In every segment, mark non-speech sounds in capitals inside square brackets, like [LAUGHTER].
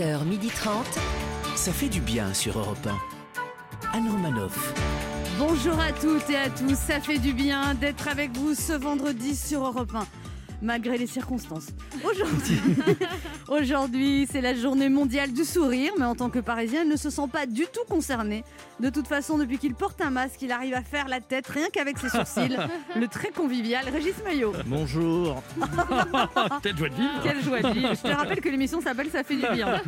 11h30. Ça fait du bien sur Europe 1. Anne Romanoff. Bonjour à toutes et à tous, ça fait du bien d'être avec vous ce vendredi sur Europe 1 malgré les circonstances. Aujourd'hui, [LAUGHS] aujourd'hui, c'est la journée mondiale du sourire, mais en tant que Parisien, il ne se sent pas du tout concerné. De toute façon, depuis qu'il porte un masque, il arrive à faire la tête rien qu'avec ses sourcils. [LAUGHS] le très convivial Régis Maillot. Bonjour. [LAUGHS] Quelle joie de vivre. Quelle joie de vivre. Je te rappelle que l'émission s'appelle Ça fait du bien.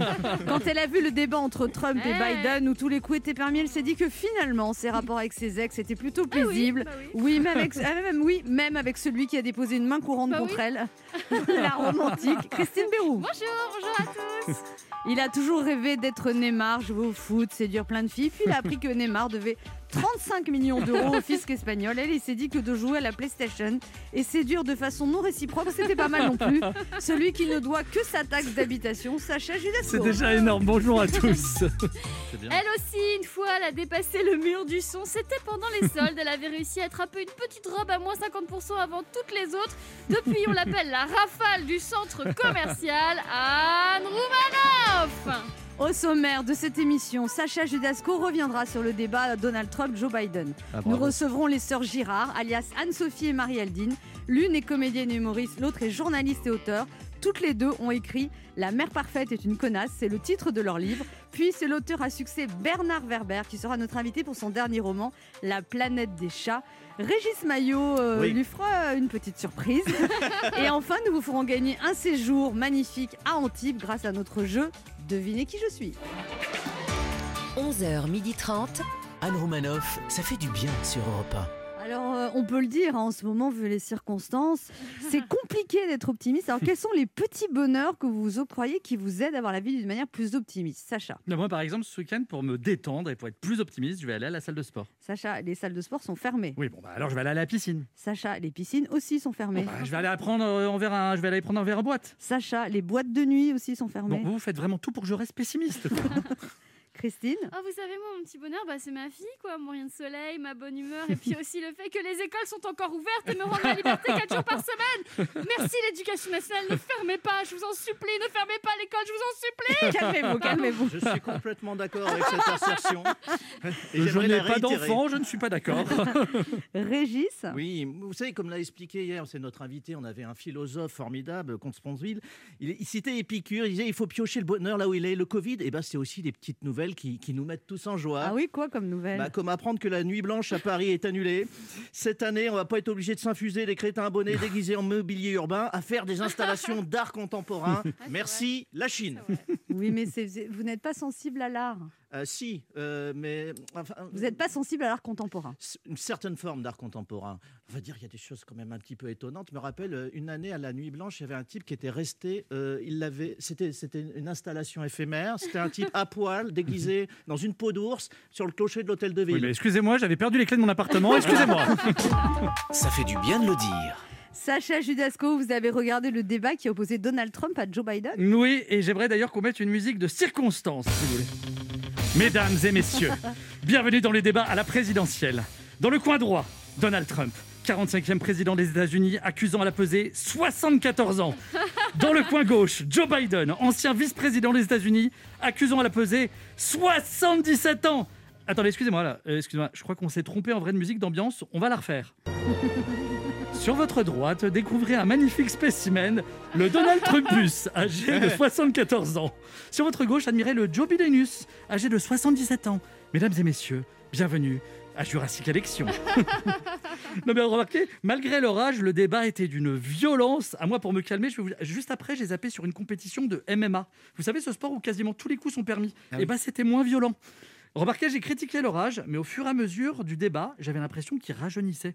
Quand elle a vu le débat entre Trump et Biden où tous les coups étaient permis, elle s'est dit que finalement ses rapports avec ses ex étaient plutôt paisibles. Ah oui, oui. même avec, ah, même, oui, même avec celui qui a déposé une main courante Bah contre [LAUGHS] La romantique Christine Bérou. Bonjour, bonjour à tous. Il a toujours rêvé d'être Neymar, jouer au foot, séduire plein de filles. Puis il a appris que Neymar devait 35 millions d'euros au fisc espagnol. Elle, il s'est dit que de jouer à la PlayStation et séduire de façon non réciproque, c'était pas mal non plus. Celui qui ne doit que sa taxe d'habitation, Sacha Judasco. C'est déjà énorme. Bonjour à tous. [LAUGHS] Elle aussi, une fois, elle a dépassé le mur du son. C'était pendant les soldes. Elle avait réussi à attraper une petite robe à moins 50% avant toutes les autres. Depuis, on l'appelle la rafale du centre commercial Anne Roumanoff. Au sommaire de cette émission, Sacha Judasco reviendra sur le débat Donald Trump-Joe Biden. Ah, Nous recevrons les sœurs Girard, alias Anne-Sophie et Marie-Aldine. L'une est comédienne et humoriste, l'autre est journaliste et auteur. Toutes les deux ont écrit La mère parfaite est une connasse, c'est le titre de leur livre. Puis c'est l'auteur à succès Bernard Werber qui sera notre invité pour son dernier roman, La planète des chats. Régis Maillot euh, Oui. lui fera une petite surprise. [LAUGHS] et enfin, nous vous ferons gagner un séjour magnifique à Antibes grâce à notre jeu Devinez qui je suis. 11h30. Anne Romanoff, ça fait du bien sur Europe Alors, euh, on peut le dire, hein, en ce moment, vu les circonstances, c'est compliqué d'être optimiste. Alors, quels sont les petits bonheurs que vous octroyez qui vous aident à voir la vie d'une manière plus optimiste? Sacha, Mais Moi, par exemple, ce week-end, pour me détendre et pour être plus optimiste, je vais aller à la salle de sport. Sacha, les salles de sport sont fermées. Oui, bon, bah, alors je vais aller à la piscine. Sacha, les piscines aussi sont fermées. Bah, je vais aller prendre euh, en verre un- je vais aller prendre un verre en boîte. Sacha, les boîtes de nuit aussi sont fermées. Bon, vous, vous faites vraiment tout pour que je reste pessimiste. [LAUGHS] Christine Ah, vous savez, moi, mon petit bonheur, bah, c'est ma fille, quoi. Mon rien de soleil, ma bonne humeur, et puis aussi le fait que les écoles sont encore ouvertes et me rendent la liberté 4 jours par semaine. Merci, l'éducation nationale, ne fermez pas, je vous en supplie, ne fermez pas l'école, je vous en supplie. [LAUGHS] Calmez-vous, calmez-vous. Je suis complètement d'accord avec cette assertion. Et je n'ai pas d'enfant, je ne suis pas d'accord. [LAUGHS] Régis Oui, vous savez, comme l'a expliqué hier, c'est notre invité, on avait un philosophe formidable, Comte Sponsville. Il, il citait Épicure, il disait il faut piocher le bonheur là où il est. Le Covid, et ben, c'est aussi des petites nouvelles qui, qui nous mettent tous en joie. Ah oui, quoi comme nouvelle Bah, comme apprendre que la nuit blanche à Paris est annulée. Cette année, on va pas être obligé de s'infuser des crétins abonnés déguisés en mobilier urbain à faire des installations d'art contemporain. Merci, la Chine. Oui, mais vous n'êtes pas sensible à l'art. Euh, si, euh, mais enfin, Vous n'êtes pas sensible à l'art contemporain. une certaine forme d'art contemporain. On va dire qu'il y a des choses quand même un petit peu étonnantes. Je me rappelle euh, une année à la Nuit Blanche, il y avait un type qui était resté. euh, il l'avait. C'était c'était une installation éphémère. C'était un type à poil, déguisé dans une peau d'ours, sur le clocher de l'hôtel de ville. Oui, mais excusez-moi, j'avais perdu les clés de mon appartement. Excusez-moi. [LAUGHS] Ça fait du bien de le dire. Sacha Judasco, vous avez regardé le débat qui a opposé Donald Trump à Joe Biden? Oui, et j'aimerais d'ailleurs qu'on mette une musique de circonstance, si vous voulez. Mesdames et messieurs, bienvenue dans les débats à la présidentielle. Dans le coin droit, Donald Trump, 45e président des États-Unis, accusant à la pesée 74 ans. Dans le coin gauche, Joe Biden, ancien vice-président des États-Unis, accusant à la pesée 77 ans. Attendez, excusez-moi là, euh, excusez-moi, je crois qu'on s'est trompé en vraie musique d'ambiance, on va la refaire. Sur votre droite, découvrez un magnifique spécimen, le Donald Trumpus, âgé de 74 ans. Sur votre gauche, admirez le Joe Bidenus, âgé de 77 ans. Mesdames et messieurs, bienvenue à Jurassic Election. [LAUGHS] non mais remarquez, malgré leur âge, le débat était d'une violence. À moi, pour me calmer, je vais vous- juste après, j'ai zappé sur une compétition de MMA. Vous savez, ce sport où quasiment tous les coups sont permis. Ah et oui. ben, c'était moins violent. Remarquez, j'ai critiqué leur âge, mais au fur et à mesure du débat, j'avais l'impression qu'ils rajeunissaient.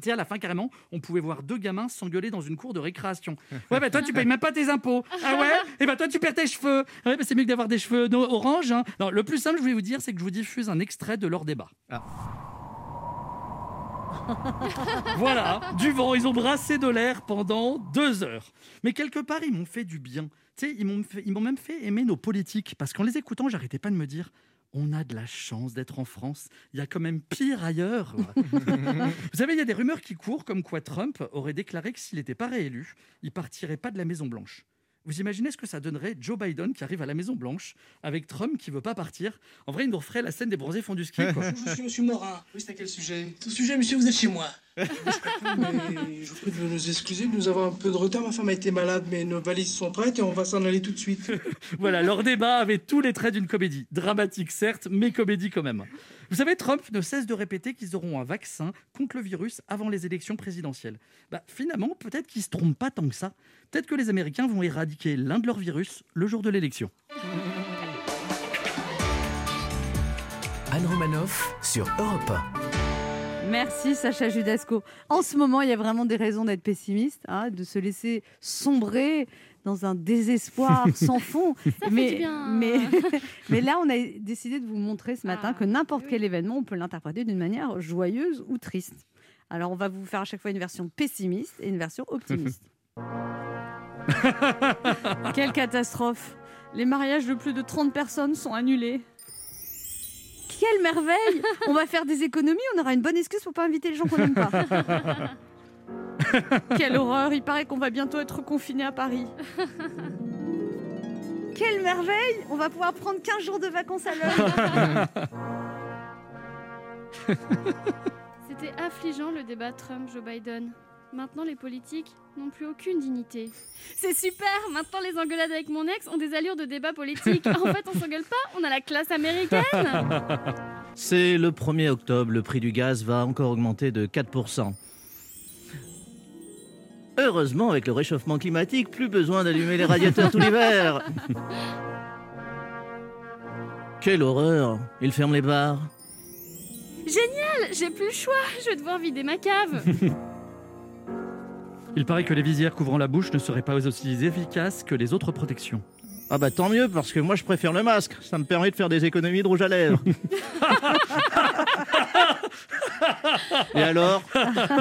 Tu sais, à la fin, carrément, on pouvait voir deux gamins s'engueuler dans une cour de récréation. [LAUGHS] Ouais, bah toi, tu payes même pas tes impôts. Ah ouais? Et bah toi, tu perds tes cheveux. Ouais, bah c'est mieux que d'avoir des cheveux no- orange. hein. Non, le plus simple, je voulais vous dire, c'est que je vous diffuse un extrait de leur débat. Ah. [LAUGHS] voilà, du vent, ils ont brassé de l'air pendant deux heures. Mais quelque part, ils m'ont fait du bien. Tu sais, ils m'ont fait- ils m'ont même fait aimer nos politiques. Parce qu'en les écoutant, j'arrêtais pas de me dire on a de la chance d'être en France. Il y a quand même pire ailleurs. [LAUGHS] Vous savez, il y a des rumeurs qui courent comme quoi Trump aurait déclaré que s'il n'était pas réélu, il partirait pas de la Maison Blanche. Vous imaginez ce que ça donnerait Joe Biden qui arrive à la Maison Blanche avec Trump qui veut pas partir En vrai, il nous referait la scène des bronzés font du ski. Quoi. [LAUGHS] Je suis monsieur Morin. Oui, c'est à quel sujet? Ce sujet, monsieur, vous êtes chez moi. [LAUGHS] Mais je vous prie de nous excuser, nous avons un peu de retard. Ma femme a été malade, mais nos valises sont prêtes et on va s'en aller tout de suite. [LAUGHS] voilà, leur débat avait tous les traits d'une comédie. Dramatique, certes, mais comédie quand même. Vous savez, Trump ne cesse de répéter qu'ils auront un vaccin contre le virus avant les élections présidentielles. Bah, finalement, peut-être qu'ils ne se trompent pas tant que ça. Peut-être que les Américains vont éradiquer l'un de leurs virus le jour de l'élection. Anne Romanoff sur Europe 1. Merci Sacha Judasco. En ce moment, il y a vraiment des raisons d'être pessimiste, hein, de se laisser sombrer dans un désespoir [LAUGHS] sans fond. fait mais, du bien. mais, [LAUGHS] mais là, on a décidé de vous montrer ce matin Ah, que n'importe oui. quel événement, on peut l'interpréter d'une manière joyeuse ou triste. Alors, on va vous faire à chaque fois une version pessimiste et une version optimiste. [LAUGHS] [LAUGHS] Quelle catastrophe Les mariages de plus de 30 personnes sont annulés. Quelle merveille On va faire des économies, on aura une bonne excuse pour pas inviter les gens qu'on n'aime pas. [LAUGHS] Quelle horreur Il paraît qu'on va bientôt être confiné à Paris. Quelle merveille On va pouvoir prendre 15 jours de vacances à l'heure. C'était affligeant le débat Trump-Joe Biden. Maintenant, les politiques n'ont plus aucune dignité. C'est super Maintenant, les engueulades avec mon ex ont des allures de débat politique. [LAUGHS] En fait, on s'engueule pas, on a la classe américaine [LAUGHS] C'est le 1er octobre, le prix du gaz va encore augmenter de 4%. Heureusement, avec le réchauffement climatique, plus besoin d'allumer les radiateurs tout l'hiver. [LAUGHS] Quelle horreur Il ferme les bars. Génial J'ai plus le choix, je vais devoir vider ma cave Il paraît que les visières couvrant la bouche ne seraient pas aussi efficaces que les autres protections. Ah bah tant mieux, parce que moi je préfère le masque. Ça me permet de faire des économies de rouge à lèvres. [LAUGHS] Et alors?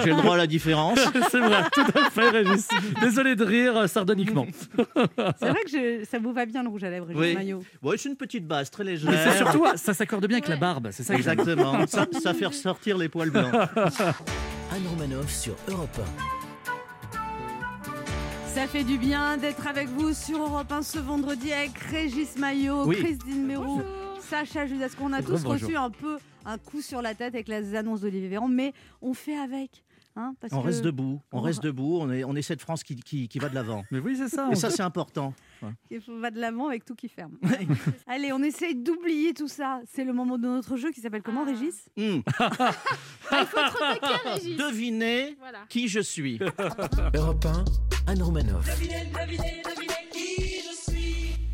J'ai le droit à la différence? [LAUGHS] C'est vrai, tout à fait, Régis. Désolé de rire sardoniquement. C'est vrai que je- ça vous va bien le rouge à lèvres, Régis Oui. Maillot? Bon, c'est une petite base très Mais c'est légère. surtout, ça s'accorde bien avec la barbe. C'est ça. Exactement. Ça, ça fait ressortir les poils blancs. [LAUGHS] Anne Romanoff sur Europe Ça fait du bien d'être avec vous sur Europe 1 ce vendredi avec Régis Maillot, Oui. Christine Mérou, Sacha Judasco. On a tous reçu un peu un coup sur la tête avec les annonces d'Olivier Véran, mais on fait avec. Hein, parce On que- reste debout, on on- reste debout, on est, on est cette France qui, qui, qui va de l'avant. Mais oui, c'est ça. Et ça, c'est important. Il faut- va de l'avant avec tout qui ferme. [LAUGHS] Allez, on essaye d'oublier tout ça. C'est le moment de notre jeu qui s'appelle comment, Ah. Régis? Ah, Il faut être au taquet, Régis [LAUGHS] Devinez Voilà. qui je suis. [LAUGHS] Europe 1, Anne Romanoff.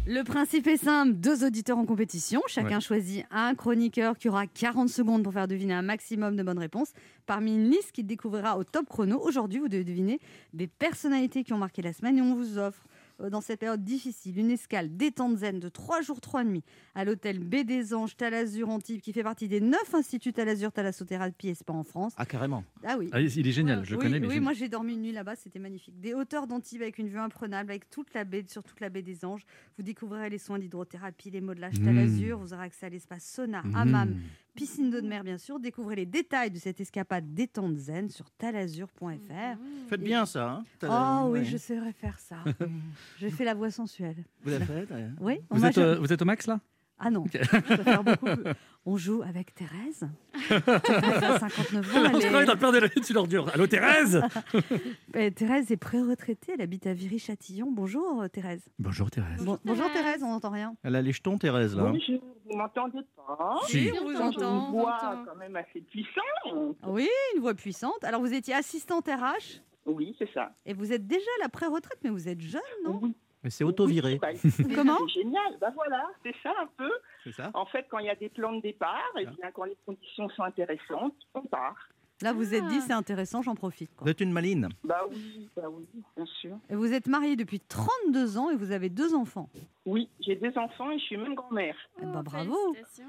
Le principe est simple, deux auditeurs en compétition, chacun choisit un chroniqueur qui aura 40 secondes pour faire deviner un maximum de bonnes réponses parmi une liste qu'il découvrira au top chrono. Aujourd'hui, vous devez deviner des personnalités qui ont marqué la semaine et on vous offre dans cette période difficile une escale détente zen de 3 jours 3 nuits à l'hôtel B des Anges Talazur Antibes qui fait partie des 9 instituts Talazur Thalassothérapie et Spa en France. Ah, carrément. Ah oui. Ah, il est génial, je oui, connais. Mais oui, moi j'ai dormi une nuit là-bas, c'était magnifique. Des hauteurs d'Antibes avec une vue imprenable, avec toute la baie, sur toute la baie des Anges. Vous découvrirez les soins d'hydrothérapie, les modelage Mmh. Talazur. Vous aurez accès à l'espace sauna, Mmh. Piscine d'eau de mer bien sûr. Découvrez les détails de cette escapade détente zen sur talazur.fr. Faites bien ça. Hein Oh oui, Ouais. je saurais faire ça. [LAUGHS] J'ai fait la voix sensuelle. Vous l'avez fait ouais. Oui, Vous êtes, euh, vous êtes au max là? Ah non, faire beaucoup. On joue avec Thérèse. [LAUGHS] Thérèse a 59 ans. Là, elle crois dans le père de la tu l'ordure. Allô Thérèse? [LAUGHS] Euh, Thérèse est pré-retraitée, elle habite à Viry-Châtillon. Bonjour euh, Thérèse. Bonjour Thérèse. Bon- bonjour Thérèse. On n'entend rien. Elle a les jetons, Thérèse, là. Bonjour, vous m'entendez pas Si. on vous entend. Une voix entend. quand même assez puissante. Oui, une voix puissante. Alors vous étiez assistante RH Oui, c'est ça. et vous êtes déjà à la pré-retraite, mais vous êtes jeune, non? Oui. Mais c'est auto-viré. Oui, bah, [LAUGHS] Comment C'est génial. Bah voilà, c'est ça un peu. C'est ça En fait, quand il y a des plans de départ, et bien quand les conditions sont intéressantes, on part. Là, vous êtes dit, Ah. c'est intéressant, j'en profite. quoi. Vous êtes une maline. Bah oui, bah oui, bien sûr. Et vous êtes mariée depuis 32 ans et vous avez deux enfants. Oui, j'ai deux enfants et je suis même grand-mère. Oh, bravo. félicitations.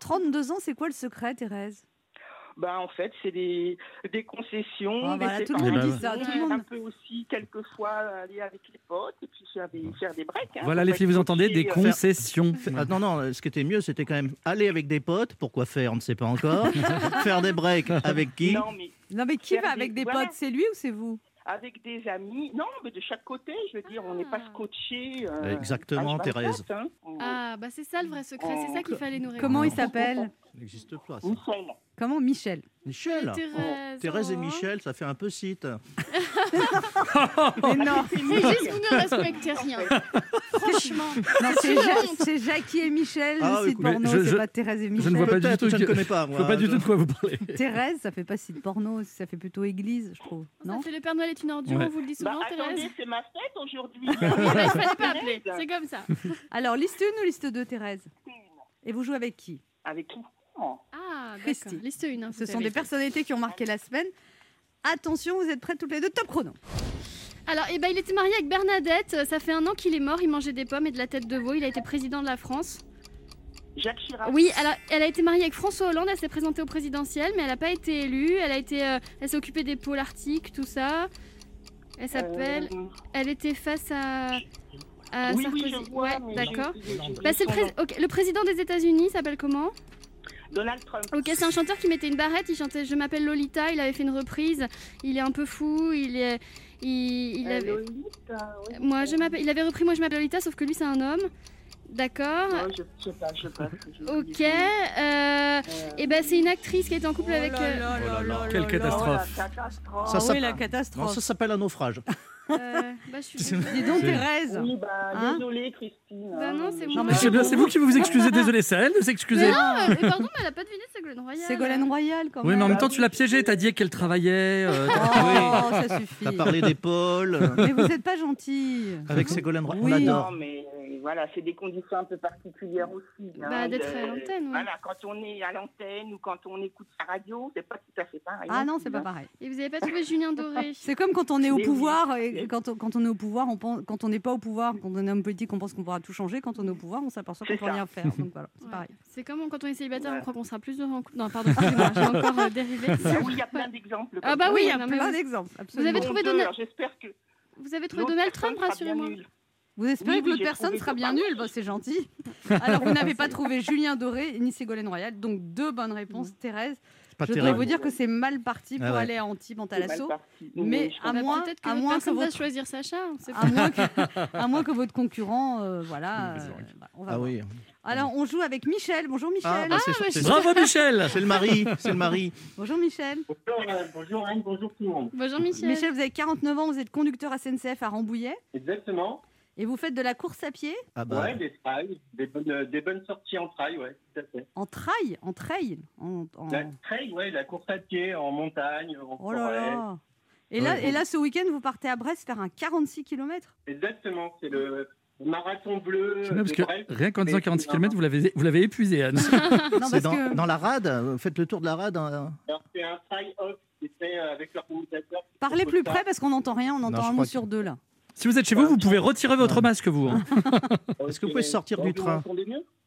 32 ans, c'est quoi le secret, Thérèse? Bah en fait, c'est des, des concessions. Ah, des voilà, tout le monde dit ça, tout le monde. Un peu aussi, quelquefois, aller avec les potes et puis faire des, faire des breaks. hein, Voilà pour les filles, vous entendez Des euh, concessions. Ah, non, non, ce qui était mieux, c'était quand même aller avec des potes. Pourquoi faire On ne sait pas encore. [LAUGHS] faire des breaks avec qui Non, mais Non, mais qui va avec des potes C'est lui ou c'est vous avec des amis. Non, mais de chaque côté, je veux dire, on n'est pas Ah. scotché. euh, Exactement, H24, Thérèse. hein. Ah, bah c'est ça le vrai secret, c'est ça qu'il fallait nous répondre. Comment il s'appelle n'existe pas. ça. Michel. Comment Michel? Michel. Thérèse. Thérèse et oh. Michel, ça fait un peu site. Mais non, Régis, vous ne respectez rien. Franchement. c'est Ja- c'est Jackie et Michel, Ah, le site écoute, porno, je- je- c'est pas Thérèse et je ne Michel. vois pas du tout je ne connais pas, Je moi. vois pas du tout de quoi vous parlez. Thérèse, ça fait pas site porno, ça fait plutôt église, je trouve. Non? Ça fait le Père Noël est une ordure, Ouais. on vous le dit Bah, souvent, attendez, Thérèse. c'est ma fête aujourd'hui. Bah, il fallait pas appeler, c'est comme ça. Alors, liste 1 ou liste 2, Thérèse? Et vous jouez avec qui? Avec qui? Ah. Christy. Liste 1. Ce sont des personnalités qui ont marqué la semaine. Attention, vous êtes prêts toutes les deux? Top chrono. Alors, eh ben, il était marié avec Bernadette. Ça fait un an qu'il est mort. Il mangeait des pommes et de la tête de veau. Il a été président de la France. Jacques Chirac. Oui, elle a, elle a été mariée avec François Hollande. Elle s'est présentée au présidentiel, mais elle n'a pas été élue. Elle a été, euh, elle s'est occupée des pôles arctiques, tout ça. Elle s'appelle. Euh, Elle était face à. à oui, oui, Sarkozy. je vois. ouais, d'accord. Bah, le président des États-Unis s'appelle comment? Donald Trump. Ok, c'est un chanteur qui mettait une barrette. Il chantait Je m'appelle Lolita. Il avait fait une reprise. Il est un peu fou. Il est. Il, il Euh, avait... Lolita, oui. Moi, je m'appelle. Il avait repris Moi, je m'appelle Lolita, sauf que lui, c'est un homme. D'accord. Non, je je sais pas, je sais pas. Ok. nom. Euh, Euh, et ben, c'est une actrice qui est en couple avec. euh, Oh là là, quelle oh, catastrophe. la catastrophe. Ça, Ah ça- oui, la Non, catastrophe. ça s'appelle un naufrage. [LAUGHS] euh, bah, je suis [LAUGHS] désolée. Dis donc, C'est- Thérèse. Oui, bah, Hein désolée, Christine. Bah non, c'est moi. Non, mais Mais C'est bien, c'est vous qui vous excusez. Désolé, c'est à elle de s'excuser. Mais non, euh, mais pardon, mais elle a pas deviné Ségolène Royal. Ségolène Royal, quand Oui, même. mais en même temps, tu l'as piégée. T'as dit qu'elle travaillait. euh, Oh, ça suffit. T'as parlé d'épaule. Mais vous n'êtes pas gentil. Avec Ségolène Royal, Oui. on Non, adore. mais euh, voilà, c'est des conditions un peu particulières aussi. hein, Bah, d'être de- à l'antenne, ouais. Voilà, quand on est à l'antenne ou quand on écoute sa radio, c'est pas tout à fait pareil. Ah hein, non, c'est pas pareil. Et vous avez pas trouvé Julien [LAUGHS] Doré? C'est comme quand on est au Mais oui. pouvoir, et quand on, quand on est au pouvoir, on pense, quand on n'est pas au pouvoir, quand on est homme politique, on pense qu'on pourra tout changer. Quand on est au pouvoir, on s'aperçoit qu'on C'est peut rien faire. Donc voilà, c'est Ouais. pareil. C'est comme quand on est célibataire, Ouais. on croit qu'on sera plus heureux en couple. Non, pardon, excusez-moi, j'ai encore euh, dérivé. Ah [LAUGHS] oui, il y a plein d'exemples. Ah bah oui, il y a plein oui. d'exemples. Vous absolument. avez Bon trouvé Dieu, Donald- alors J'espère que Vous avez trouvé Donald Trump, rassurez-moi. Vous espérez Oui, que l'autre personne sera bien nulle. Bah, C'est gentil. [LAUGHS] [LAUGHS] Alors, vous n'avez [LAUGHS] pas trouvé Julien Doré ni Ségolène Royal. Donc, deux bonnes réponses. Thérèse, pas je dois terrible. vous dire que c'est mal parti pour Ah ouais. aller à Antibes en Talasso. Mais à moins, Peut-être que à l'autre moins que votre choisir Sacha. à moins, que, à moins que votre concurrent, euh, voilà. Euh, bah, on va Ah voir. oui. Alors, on joue avec Michel. Bonjour Michel. Ah, bah, c'est bah, je- Bravo, Michel. c'est le mari. C'est le mari. Bonjour Michel. Bonjour, euh, bonjour Anne, bonjour tout le monde. Bonjour Michel. Michel, vous avez 49 ans, vous êtes conducteur SNCF à Rambouillet Exactement. Et vous faites de la course à pied? Ah bah. Ouais, des trails, des bonnes, euh, des bonnes sorties en trail, ouais, tout à fait. en trail, en trail. En, en- La trail, ouais, la course à pied en montagne, en Oh là forêt. là. Et là, Ouais. et là, ce week-end, vous partez à Brest faire un 46 km. Exactement, c'est le marathon bleu parce que Brest. rien qu'en disant Mais 46 c'est km, vous l'avez vous l'avez épuisé, Anne. [LAUGHS] Non, C'est parce dans, que dans la rade. Vous faites le tour de la rade. hein. Alors, c'est un trail off qui fait euh, avec qui parlez plus près parce qu'on n'entend rien, on entend un mot que- sur deux là. Si vous êtes chez vous, vous pouvez retirer votre masque, vous. hein. [LAUGHS] Est-ce que vous pouvez sortir du vous train?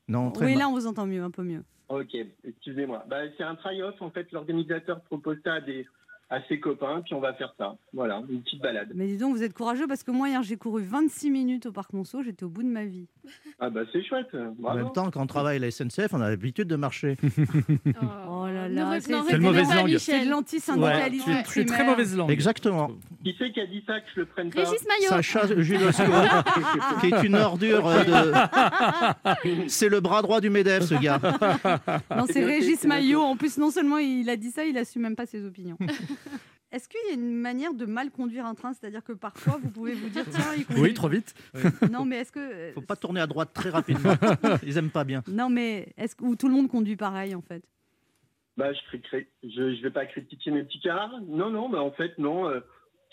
Non, très Oui, mal. là, on vous entend mieux, un peu mieux. Ok, excusez-moi. Bah, c'est un try off en fait. L'organisateur propose ça à, des, à ses copains, puis on va faire ça. Voilà, une petite balade. Mais dis donc, vous êtes courageux parce que moi, hier, j'ai couru 26 minutes au Parc Monceau, j'étais au bout de ma vie. Ah bah c'est chouette. En Bravo. même temps, quand on travaille à la SNCF, on a l'habitude de marcher. [LAUGHS] Oh là Ne là, re- c'est- c'est répondez mauvaise langue. C'est de Michel. Ouais, l'anti-syndicalisme es très mauvaise langue. Exactement. Qui c'est qui a dit ça que je le prenne pas Régis Maillot. Sacha Julescu, [LAUGHS] qui est une ordure euh, de. [LAUGHS] C'est le bras droit du Medef, ce gars. Non, c'est C'est Régis c'est Maillot. En plus, non seulement il a dit ça, il assume même pas ses opinions. [LAUGHS] Est-ce qu'il y a une manière de mal conduire un train? C'est-à-dire que parfois, vous pouvez vous dire, tiens, il conduit. Oui, trop vite. [LAUGHS] Non, mais est-ce que. Faut pas tourner à droite très rapidement. [LAUGHS] Ils aiment pas bien. Non, mais est-ce que tout le monde conduit pareil, en fait? Bah, je, je vais pas critiquer mes petits camarades. Non, non, bah, en fait, non. euh,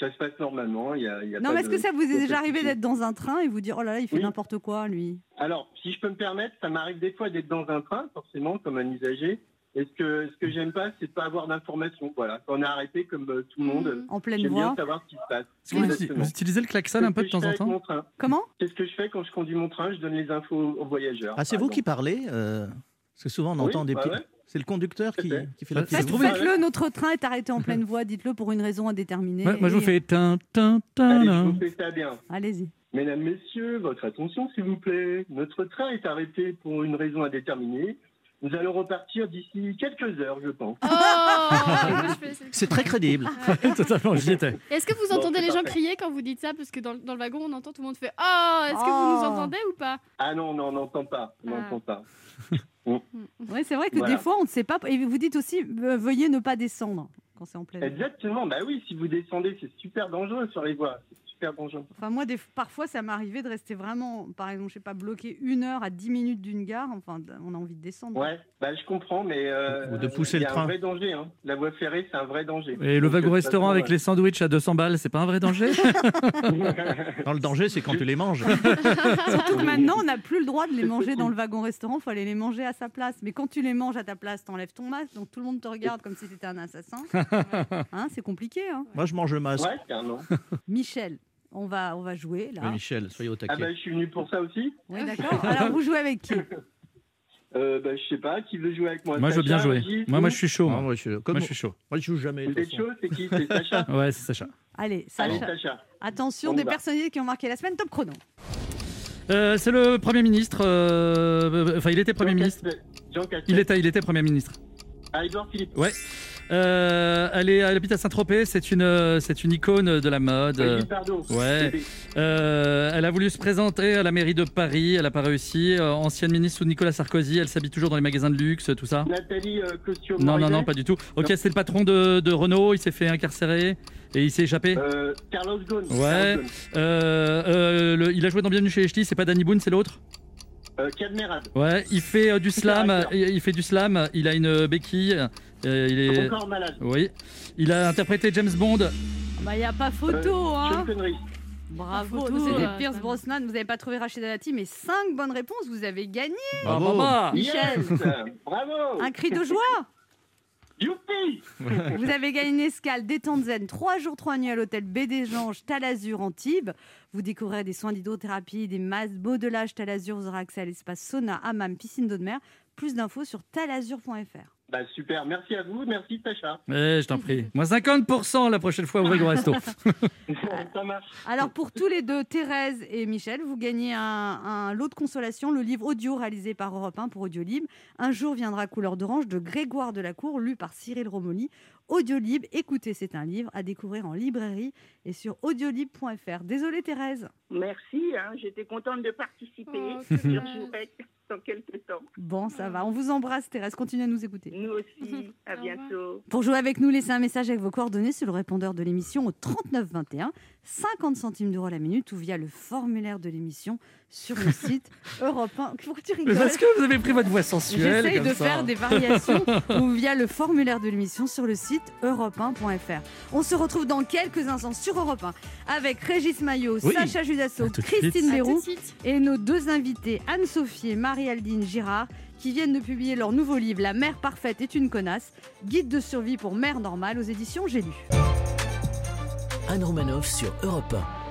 ça se passe normalement. Il y a, y a Non, pas mais est-ce de- que ça vous est déjà arrivé d'être dans un train et vous dire, oh là là, il fait Oui. n'importe quoi, lui? Alors, si je peux me permettre, ça m'arrive des fois d'être dans un train, forcément, comme un usager. Et ce que, ce que j'aime pas, c'est de pas avoir d'informations. Voilà. On est arrêté, comme euh, tout le monde, En pleine j'aime bien voie savoir ce qui se passe. Que vous, vous utilisez le klaxon un peu de temps je fais en temps mon train. Comment? C'est ce que je fais quand je conduis mon train, je donne les infos aux voyageurs. Ah, c'est vous qui parlez euh, Parce que souvent, on Oui, entend des bah petits. ouais. C'est le conducteur qui, qui fait la Faites- trouvé. Faites-le, notre train est arrêté en pleine [LAUGHS] voie, dites-le pour une raison indéterminée. Ouais, moi, je vous fais tin, tin, tin, Allez, je tin. vous fais ça bien. Allez-y. Mesdames, Messieurs, votre attention, s'il vous plaît. Notre train est arrêté pour une raison indéterminée. Nous allons repartir d'ici quelques heures, je pense. Oh C'est très crédible. [LAUGHS] Totalement, j'y étais. Est-ce que vous Bon, entendez c'est les gens parfait. crier quand vous dites ça? Parce que dans, dans le wagon, on entend tout le monde fait Oh Est-ce que vous nous Oh. entendez ou pas? Ah non, non, on n'entend pas. On Ah. n'entend pas. [LAUGHS] Oui, c'est vrai que Voilà. des fois, on ne sait pas. Et vous dites aussi, euh, veuillez ne pas descendre quand c'est en pleine. Exactement, bah oui, si vous descendez, c'est super dangereux sur les voies. C'est super dangereux. Enfin, moi, des, parfois, ça arrivé de rester vraiment, par exemple, je sais pas, bloqué une heure à 10 minutes d'une gare. Enfin, on a envie de descendre. Ouais, bah je comprends, mais. euh, Ou de pousser le train. un vrai danger. Hein. La voie ferrée, c'est un vrai danger. Et le Donc, wagon de toute restaurant façon, avec les sandwichs à 200 balles, c'est pas un vrai danger? [LAUGHS] Non, le danger, c'est quand tu les manges. [LAUGHS] Surtout que maintenant, on n'a plus le droit de les manger dans le wagon-restaurant. Il faut aller les manger à sa place. Mais quand tu les manges à ta place, t'enlèves ton masque. Donc tout le monde te regarde comme si t'étais un assassin. [LAUGHS] Hein, c'est compliqué. Hein. Moi, je mange le masque. Ouais. Michel, on va, on va jouer là. Oui, Michel, soyez au Ah taquet. bah je suis venu pour ça aussi. Oui, d'accord. Alors, vous jouez avec qui? [LAUGHS] Euh, bah je sais pas, qui veut jouer avec moi? Moi, je veux bien jouer. Gilles, Moi, moi, je suis chaud. Ah, Moi, je, comme- Moi, je suis chaud. moi, je joue jamais. Vous êtes chaud, c'est qui? C'est Sacha? [LAUGHS] Ouais, c'est Sacha. Allez, Allez, Sacha. Attention, On des va. personnalités qui ont marqué la semaine. Top chrono. Euh, c'est le Premier ministre. euh, Enfin, il était Premier Jean ministre. Jean. Il était, il était Premier ministre. Ah, Edouard Philippe. Ouais. Euh, elle, est, elle habite à Saint-Tropez. C'est une, euh, c'est une icône de la mode. euh, ouais. Euh, elle a voulu se présenter à la mairie de Paris. Elle n'a pas réussi. Euh, ancienne ministre sous Nicolas Sarkozy. Elle s'habille toujours dans les magasins de luxe, tout ça. Nathalie Costio Non, non, non, pas du tout. Ok, c'est le patron de, de Renault. Il s'est fait incarcérer et il s'est échappé. Carlos Ghosn. Ouais. Carlos Ghosn. Le- il a joué dans Bienvenue chez les Ch'tis. C'est pas Danny Boone, c'est l'autre? Euh, Cadmerade. Ouais, il fait euh, du slam. Il il fait du slam. Il a une béquille. Euh, il est. Encore malade. Oui. Il a interprété James Bond. Bah, il n'y a pas photo, Sean hein. Bravo. Photo, C'était euh, Pierce Brosnan. Vous n'avez pas trouvé Rachida Dati, mais 5 bonnes réponses. Vous avez gagné. Bravo. Michel. Yes Bravo Un cri de joie. Youpi [LAUGHS] Vous avez gagné une escale détente zen, 3 jours, 3 nuits à l'hôtel B des Anges, Talazur, Antibes. Vous découvrirez des soins d'hydrothérapie, des masses, modelage Talazur. Vous aurez accès à l'espace sauna, hammam, piscine d'eau de mer. Plus d'infos sur talazur.fr. Bah super, merci à vous, merci Sacha. Eh, je t'en prie. [LAUGHS] Moins 50% la prochaine fois au wagon resto. [LAUGHS] Ça marche. Alors pour tous les deux, Thérèse et Michel, vous gagnez un, un lot de consolation, le livre audio réalisé par Europe 1 pour Audiolib. Un jour viendra couleur d'orange de Grégoire Delacour, lu par Cyril Romoli. Audiolib, écoutez, c'est un livre à découvrir en librairie et sur audiolib.fr. Désolée Thérèse. Merci, hein, j'étais contente de participer. Oh, [LAUGHS] dans quelques temps. Bon, ça va. On vous embrasse Thérèse, continuez à nous écouter. Nous aussi, à bientôt. Pour jouer avec nous, laissez un message avec vos coordonnées sur le répondeur de l'émission au 39 21, 50 centimes d'euros la minute ou via le formulaire de l'émission sur le site [LAUGHS] Europe 1. Pourquoi tu Mais rigoles parce que vous avez pris votre voix sensuelle. J'essaye de ça. faire des variations [LAUGHS] ou via le formulaire de l'émission sur le site europe1.fr. On se retrouve dans quelques instants sur Europe 1 avec Régis Maillot, Oui. Sacha Judasso, Christine Béroux et nos deux invités Anne-Sophie et Marie-Aldine Girard qui viennent de publier leur nouveau livre La mère parfaite est une connasse, guide de survie pour mère normale aux éditions J'ai lu. Anne Romanoff sur Europe 1.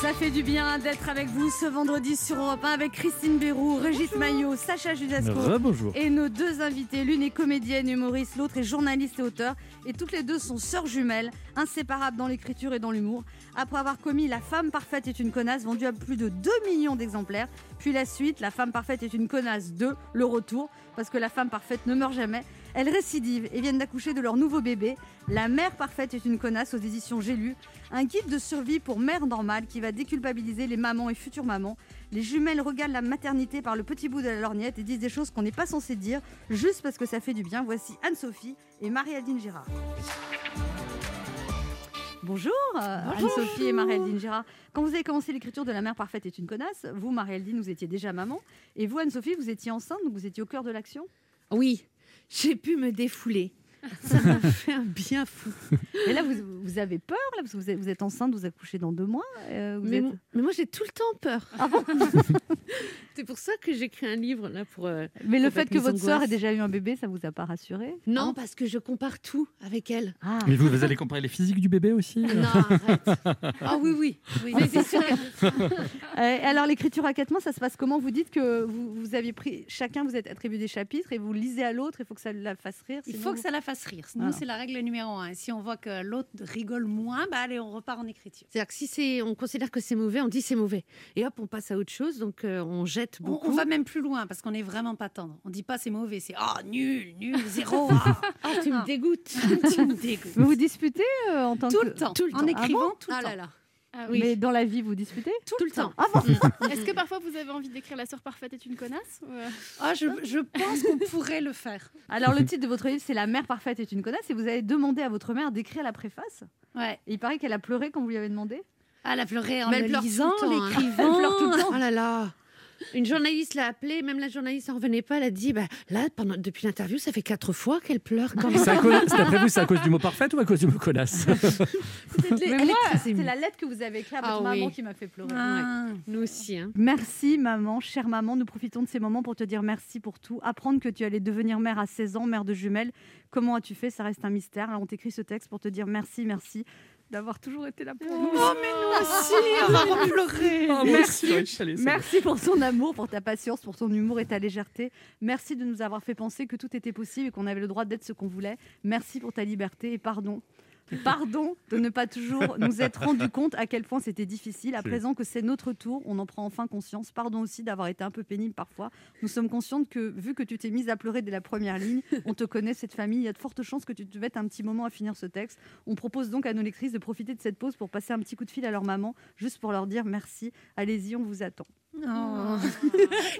Ça fait du bien d'être avec vous ce vendredi sur Europe 1 avec Christine Béroux, Régis Maillot, Sacha Judasco Bonjour. et nos deux invités. L'une est comédienne, humoriste, l'autre est journaliste et auteur. Et toutes les deux sont sœurs jumelles, inséparables dans l'écriture et dans l'humour. Après avoir commis La femme parfaite est une connasse, vendue à plus de 2 millions d'exemplaires. Puis la suite, La femme parfaite est une connasse 2, le retour, parce que la femme parfaite ne meurt jamais. Elles récidivent et viennent d'accoucher de leur nouveau bébé. La mère parfaite est une connasse aux éditions J'ai lu. Un guide de survie pour mère normale qui va déculpabiliser les mamans et futures mamans. Les jumelles regardent la maternité par le petit bout de la lorgnette et disent des choses qu'on n'est pas censé dire juste parce que ça fait du bien. Voici Anne-Sophie et Marie-Aldine Girard. Bonjour, Anne-Sophie et Marie-Aldine Girard. Quand vous avez commencé l'écriture de La mère parfaite est une connasse, vous, Marie-Aldine, vous étiez déjà maman. Et vous, Anne-Sophie, vous étiez enceinte, donc vous étiez au cœur de l'action? Oui, j'ai pu me défouler. [LAUGHS] Ça m'a fait un bien fou. Et là, vous, vous avez peur, là, parce que vous êtes, vous êtes enceinte, vous accouchez dans deux mois. euh, vous Mais, êtes- mo- mais moi, j'ai tout le temps peur. Ah bon [LAUGHS] C'est pour ça que j'écris un livre là pour. euh, Mais le fait que votre sœur ait déjà eu un bébé, ça vous a pas rassuré Non, parce que je compare tout avec elle. Ah. Mais vous, vous allez comparer les physiques du bébé aussi euh? Non, arrête. Ah oui, oui. oui mais c'est sûr. [LAUGHS] Alors l'écriture à quatre mains, ça se passe comment? Vous dites que vous, vous aviez pris chacun, vous êtes attribué des chapitres et vous lisez à l'autre. Il faut que ça la fasse rire. Il faut que ça la fasse rire. Nous, Voilà. c'est la règle numéro un. Si on voit que l'autre rigole moins, bah allez, on repart en écriture. C'est-à-dire que si c'est, on considère que c'est mauvais, on dit c'est mauvais. Et hop, on passe à autre chose, donc euh, on jette On, beaucoup. on va même plus loin parce qu'on n'est vraiment pas tendre. On dit pas c'est mauvais, c'est ah nul, nul, [LAUGHS] zéro. ah. Ah, tu me dégoûtes. [LAUGHS] tu me dégoûtes. Vous vous disputez euh, en tant Tout que... le temps, Tout le en temps. écrivant Ah bon? tout le Ah temps. là là. Ah oui. Mais dans la vie, vous disputez Tout, Tout le temps. Ah bon? [LAUGHS] Est-ce que parfois vous avez envie d'écrire La sœur parfaite est une connasse ou, euh, Ah, je, je pense qu'on pourrait le faire. Alors le titre de votre livre, c'est La mère parfaite est une connasse et vous avez demandé à votre mère d'écrire la préface. Ouais. Et il paraît qu'elle a pleuré quand vous lui avez demandé. Ah, elle a pleuré en Mais elle le lisant, le temps, hein. l'écrivant. Elle pleure tout le temps. Oh là là. Une journaliste l'a appelée, même la journaliste n'en revenait pas. Elle a dit bah, là, pendant, depuis l'interview, ça fait quatre fois qu'elle pleure. Quand C'est à cause- c'est d'après vous, c'est à cause du mot parfait ou à cause du mot connasse? [LAUGHS] C'est la lettre que vous avez écrite à Ah votre maman oui. qui m'a fait pleurer. Ah. Nous aussi. Hein. Merci maman, chère maman, nous profitons de ces moments pour te dire merci pour tout. Apprendre que tu allais devenir mère à 16 ans, mère de jumelles. Comment as-tu fait? Ça reste un mystère. Alors on t'écrit ce texte pour te dire merci, merci d'avoir toujours été là pour nous. Oh, mais nous aussi, on va pleurer. Oh, merci, va. Merci pour ton amour, pour ta patience, pour ton humour et ta légèreté. Merci de nous avoir fait penser que tout était possible et qu'on avait le droit d'être ce qu'on voulait. Merci pour ta liberté et pardon. Pardon de ne pas toujours nous être rendu compte à quel point c'était difficile. À présent que c'est notre tour, on en prend enfin conscience. Pardon aussi d'avoir été un peu pénible parfois. Nous sommes conscientes que, vu que tu t'es mise à pleurer dès la première ligne, on te connaît, cette famille. Il y a de fortes chances que tu te mettes un petit moment à finir ce texte. On propose donc à nos lectrices de profiter de cette pause pour passer un petit coup de fil à leur maman, juste pour leur dire merci. Allez-y, on vous attend. Oh.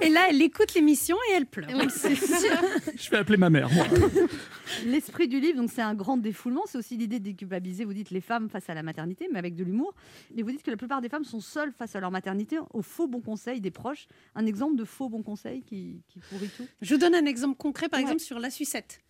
Et là, elle écoute l'émission et elle pleure. [LAUGHS] Je vais appeler ma mère, moi. [LAUGHS] L'esprit du livre, donc c'est un grand défoulement. C'est aussi l'idée de déculpabiliser. Vous dites les femmes face à la maternité, mais avec de l'humour. Et vous dites que la plupart des femmes sont seules face à leur maternité, aux faux bons conseils des proches. Un exemple de faux bons conseils qui, qui pourrit tout? Je vous donne un exemple concret, par Ouais. exemple, sur la sucette.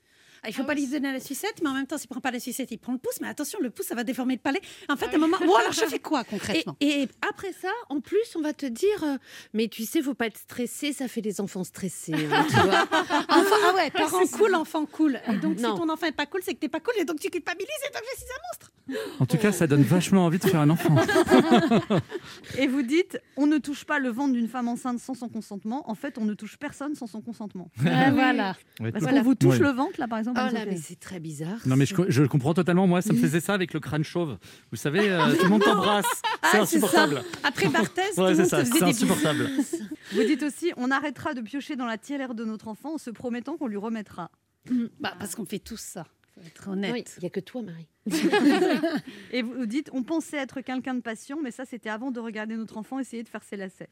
Ah, il faut Ah pas oui. lui donner la sucette, mais en même temps, s'il prend pas la sucette, il prend le pouce. Mais attention, le pouce, ça va déformer le palais. En fait, à un moment. [LAUGHS] Bon, alors je fais quoi concrètement? Et après ça, en plus, on va te dire euh, mais tu sais, faut pas être stressé, ça fait des enfants stressés. hein, tu vois. [LAUGHS] Enfant, ah ouais, parent cool, enfant cool. Et donc, Non. si ton enfant est pas cool, c'est que t'es pas cool, et donc tu culpabilises, et donc je suis un monstre. En tout cas, ça donne vachement envie de faire un enfant. [LAUGHS] Et vous dites, on ne touche pas le ventre d'une femme enceinte sans son consentement. En fait, on ne touche personne sans son consentement. Ah, voilà. Parce qu'on vous touche Ouais. le ventre, là, par exemple. Oh là, mais c'est très bizarre. Non, mais je, je le comprends totalement. Moi, ça me faisait ça avec le crâne chauve. Vous savez, euh, tout le monde t'embrasse. C'est Ah, c'est ça. insupportable. Après Barthès, tout Ouais, le c'est monde ça. se faisait C'est des insupportable. Vous dites aussi, on arrêtera de piocher dans la tirelire de notre enfant en se promettant qu'on lui remettra. Bah, parce qu'on fait tous ça. Faut être honnête. Oui, il n'y a que toi, Marie. [LAUGHS] Et vous dites, on pensait être quelqu'un de patient, mais ça, c'était avant de regarder notre enfant essayer de faire ses lacets.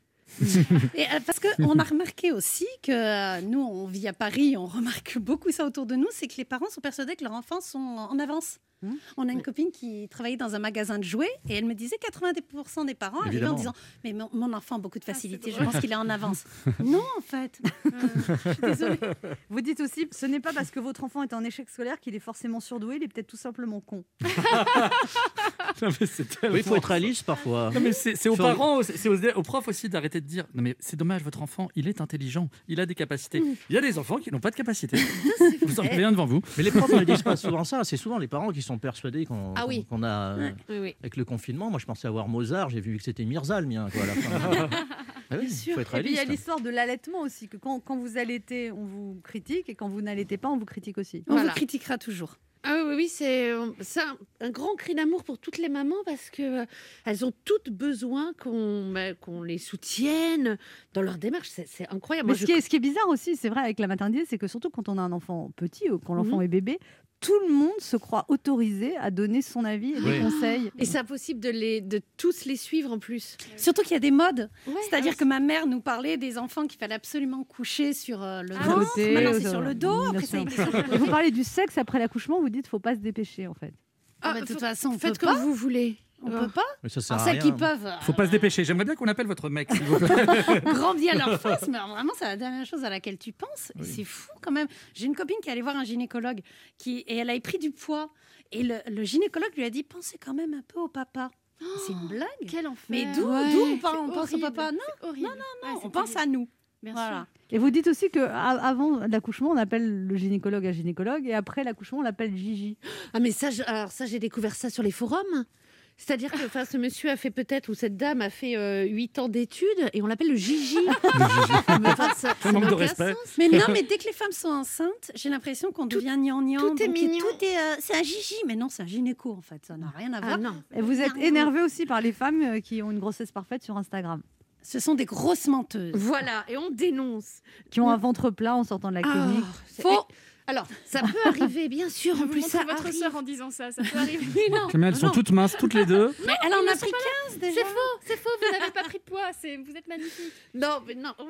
Et, euh, parce qu'on a remarqué aussi que euh, nous, on vit à Paris, on remarque beaucoup ça autour de nous, c'est que les parents sont persuadés que leurs enfants sont en avance. Mmh. On a une copine qui travaillait dans un magasin de jouets et elle me disait 90% des parents arrivaient en disant Mais mon, mon enfant a beaucoup de facilité, je pense qu'il est en avance. [LAUGHS] non, en fait. [LAUGHS] Désolée. Vous dites aussi, ce n'est pas parce que votre enfant est en échec scolaire qu'il est forcément surdoué, il est peut-être tout simplement con. [LAUGHS] Non, mais Oui, il faut être réaliste parfois. Non, mais c'est c'est aux parents, c'est c'est aux, aux profs aussi d'arrêter de dire Non, mais c'est dommage, votre enfant, il est intelligent, il a des capacités. Il y a des enfants qui n'ont pas de capacité. vous en avez un devant vous. Mais les profs ne disent pas souvent ça. C'est souvent les parents qui sont persuadés qu'on Ah oui. a. euh, Oui, oui. Avec le confinement, moi je pensais avoir Mozart, j'ai vu que c'était Mirza le mien. Quoi, à la fin. [LAUGHS] Ah oui, il faut être Et puis il y a l'histoire de l'allaitement aussi, que quand, quand vous allaitez, on vous critique, et quand vous n'allaitez pas, on vous critique aussi. On Voilà. vous critiquera toujours. Ah oui, oui, oui, c'est un, un grand cri d'amour pour toutes les mamans parce que euh, elles ont toutes besoin qu'on bah, les soutienne dans leur démarche. C'est incroyable. Mais Moi, ce, je- qui est, ce qui est bizarre aussi, c'est vrai avec la maternité, c'est que surtout quand on a un enfant petit ou quand l'enfant Mhm. est bébé, tout le monde se croit autorisé à donner son avis et des Oui. conseils. Et c'est impossible de, les, de tous les suivre en plus. Surtout qu'il y a des modes. Ouais, C'est-à-dire ah, que ma mère nous parlait des enfants qu'il fallait absolument coucher sur euh, le Ah, ventre. côté, Maintenant, euh, c'est sur le dos. Après, ça vous parlez du sexe après l'accouchement, vous dites faut pas se dépêcher en fait. Ah, mais de toute façon, on Faites comme pas. vous voulez. On Ah. peut pas. Mais ça sert Alors, à celles rien. qui peuvent euh, Faut pas se dépêcher. J'aimerais bien qu'on appelle votre mec, s'il vous plaît. [LAUGHS] grandir [LAUGHS] leur face, mais vraiment, c'est la dernière chose à laquelle tu penses. Et C'est fou quand même. J'ai une copine qui allait voir un gynécologue qui, et elle avait pris du poids. Et le, le gynécologue lui a dit Pensez quand même un peu au papa. c'est une blague. Quel enfer. Mais d'où Ouais. d'où on, parle- on pense au papa? Non, non, Ouais, on pense à nous. Voilà. Et vous dites aussi que a- avant l'accouchement, on appelle le gynécologue un gynécologue et après l'accouchement, on l'appelle Gigi. Ah mais ça, je- alors ça j'ai découvert ça sur les forums. C'est-à-dire que enfin, ce monsieur a fait peut-être, ou cette dame a fait euh, 8 ans d'études et on l'appelle le Gigi. [LAUGHS] Mais enfin, ça- ça manque de respect. sens. Mais non, mais dès que les femmes sont enceintes, j'ai l'impression qu'on devient gnangnan. tout est mignon. Tout est, euh, c'est un gigi, mais non, c'est un gynéco en fait. Ça n'a rien à Ah voir. non. Et vous êtes énervé aussi par les femmes euh, qui ont une grossesse parfaite sur Instagram, Ce sont des grosses menteuses. Voilà, et on dénonce. qui ont un ventre plat en sortant de la Ah, clinique. c'est- Faux. Alors, ça peut arriver, bien sûr. En plus, ça montrez votre arrive. sœur en disant ça, ça peut arriver. non. Mais elles sont non. toutes minces, toutes les deux. Mais elle en a ne pris pas 15 déjà. C'est faux, c'est faux, vous n'avez pas pris de poids, vous êtes magnifique. Non, mais non. oh,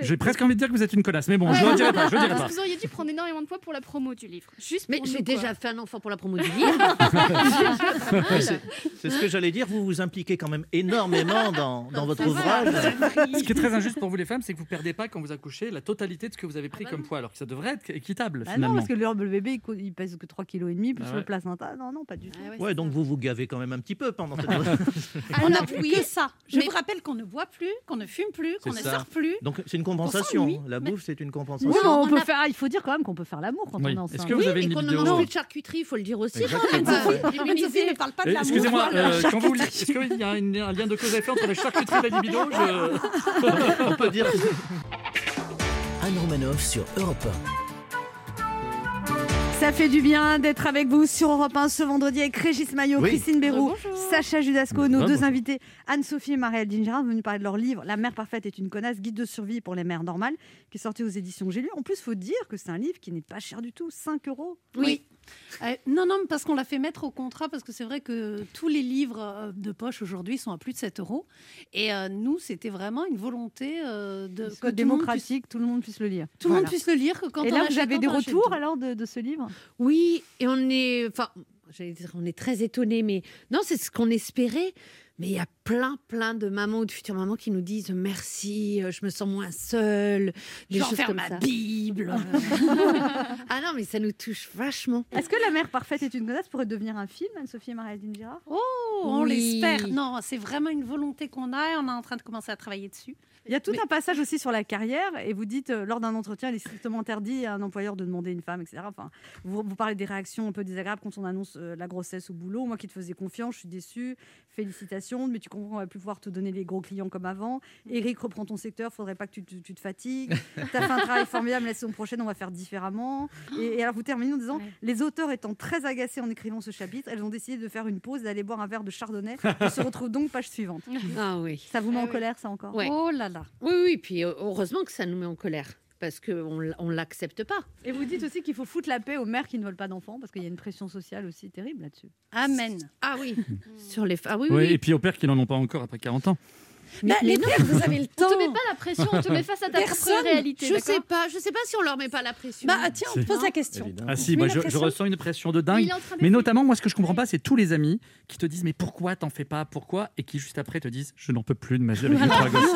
J'ai presque envie de dire que vous êtes une connasse, mais bon, je ne le dirai pas. Je dirai Parce pas. que vous auriez dû prendre énormément de poids pour la promo du livre. Juste Mais j'ai déjà fait un enfant pour la promo du livre. [LAUGHS] C'est ce que j'allais dire, vous vous impliquez quand même énormément dans, dans votre ouvrage. Ce qui est très injuste pour vous les femmes, c'est que vous perdez pas quand vous accouchez la totalité de ce que vous avez pris comme poids, alors que ça devrait être équitable Bah non, finalement. parce que le, bébé, il, pèse que 3,5 kg plus Ah le placenta. Non, non, pas du tout. Ouais, donc vous vous gavez quand même un petit peu pendant cette [LAUGHS] [LAUGHS] On n'a plus que ça. Je mais- vous rappelle qu'on ne boit plus, qu'on ne fume plus, qu'on ne sort plus. Donc c'est une compensation. La mais- bouffe, c'est une Oui, compensation. mais on on peut a- faire, il faut dire quand même qu'on peut faire l'amour quand Oui. on est enceinte. Est-ce que vous avez et une qu'on ne vidéo mange plus de charcuterie, il faut le dire aussi. Anne-Sophie ne parle pas de l'amour. Excusez-moi, euh, quand vous est-ce qu'il y a un lien de cause à effet entre la charcuterie et la libido [LAUGHS] On peut dire Anne Romanoff sur Europe Ça fait du bien d'être avec vous sur Europe 1 ce vendredi avec Régis Maillot, Oui. Christine Béroux, Bonjour. Sacha Judasco, nos Ah, deux invités, Anne-Sophie et Marie-Aldine Gérard, venus parler de leur livre La mère parfaite est une connasse, guide de survie pour les mères normales, qui est sorti aux éditions J'ai lu. En plus, faut dire que c'est un livre qui n'est pas cher du tout, 5 euros. Oui. Euh, non, non, parce qu'on l'a fait mettre au contrat, parce que c'est vrai que tous les livres euh, de poche aujourd'hui sont à plus de 7 euros. Et euh, nous, c'était vraiment une volonté euh, de Que que tout le monde puisse- démocratique, tout le monde puisse le lire. tout le monde puisse le lire. Que quand Et on là, vous achète, avez des retours alors de, de ce livre? Oui, et on est, enfin, dire, on est très étonnés, mais non, c'est ce qu'on espérait. Mais il y a plein, plein de mamans ou de futures mamans qui nous disent merci, euh, je me sens moins seule, des choses faire comme ma ça. Bible. [LAUGHS] ah non, mais ça nous touche vachement. Est-ce que La mère parfaite est une connasse pourrait devenir un film, Anne-Sophie et Marie-Aldine Gérard Oh, on Oui. l'espère. Non, c'est vraiment une volonté qu'on a et on est en train de commencer à travailler dessus. Il y a tout un passage aussi sur la carrière et vous dites euh, lors d'un entretien, il est strictement interdit à un employeur de demander une femme, etc. Enfin, vous, vous parlez des réactions un peu désagréables quand on annonce euh, la grossesse au boulot. Moi qui te faisais confiance, je suis déçue. Félicitations, mais tu comprends qu'on va plus pouvoir te donner les gros clients comme avant. Eric reprend ton secteur, faudrait pas que tu, te- tu te fatigues. Tu as fait un travail formidable, la saison prochaine on va faire différemment. Et, et alors vous terminez en disant les auteurs étant très agacés en écrivant ce chapitre, elles ont décidé de faire une pause d'aller boire un verre de chardonnay. On se retrouve donc page suivante. [LAUGHS] Ah oui. Ça vous met Ah en oui. colère ça encore? Ouais. Oh là là. Oui, oui, puis heureusement que ça nous met en colère. Parce qu'on ne l'accepte pas. Et vous dites aussi qu'il faut foutre la paix aux mères qui ne veulent pas d'enfants, parce qu'il y a une pression sociale aussi terrible là-dessus. Amen. Ah oui, sur les. Ah oui, Oui, oui. et puis aux pères qui n'en ont pas encore après 40 ans. Mais, les pères, vous avez le [LAUGHS] On temps. te met pas la pression, on te met face à ta Personne. propre réalité. Je sais pas, je sais pas si on leur met pas la pression. Bah tiens, on te pose la question. Évidemment. Ah si, moi, je, ressens une pression de dingue. est Mais notamment, moi, ce que je comprends pas, c'est tous les amis qui te disent mais pourquoi t'en fais pas, pourquoi, et qui juste après te disent je n'en peux plus de ma vie avec [LAUGHS] mes trois gosses.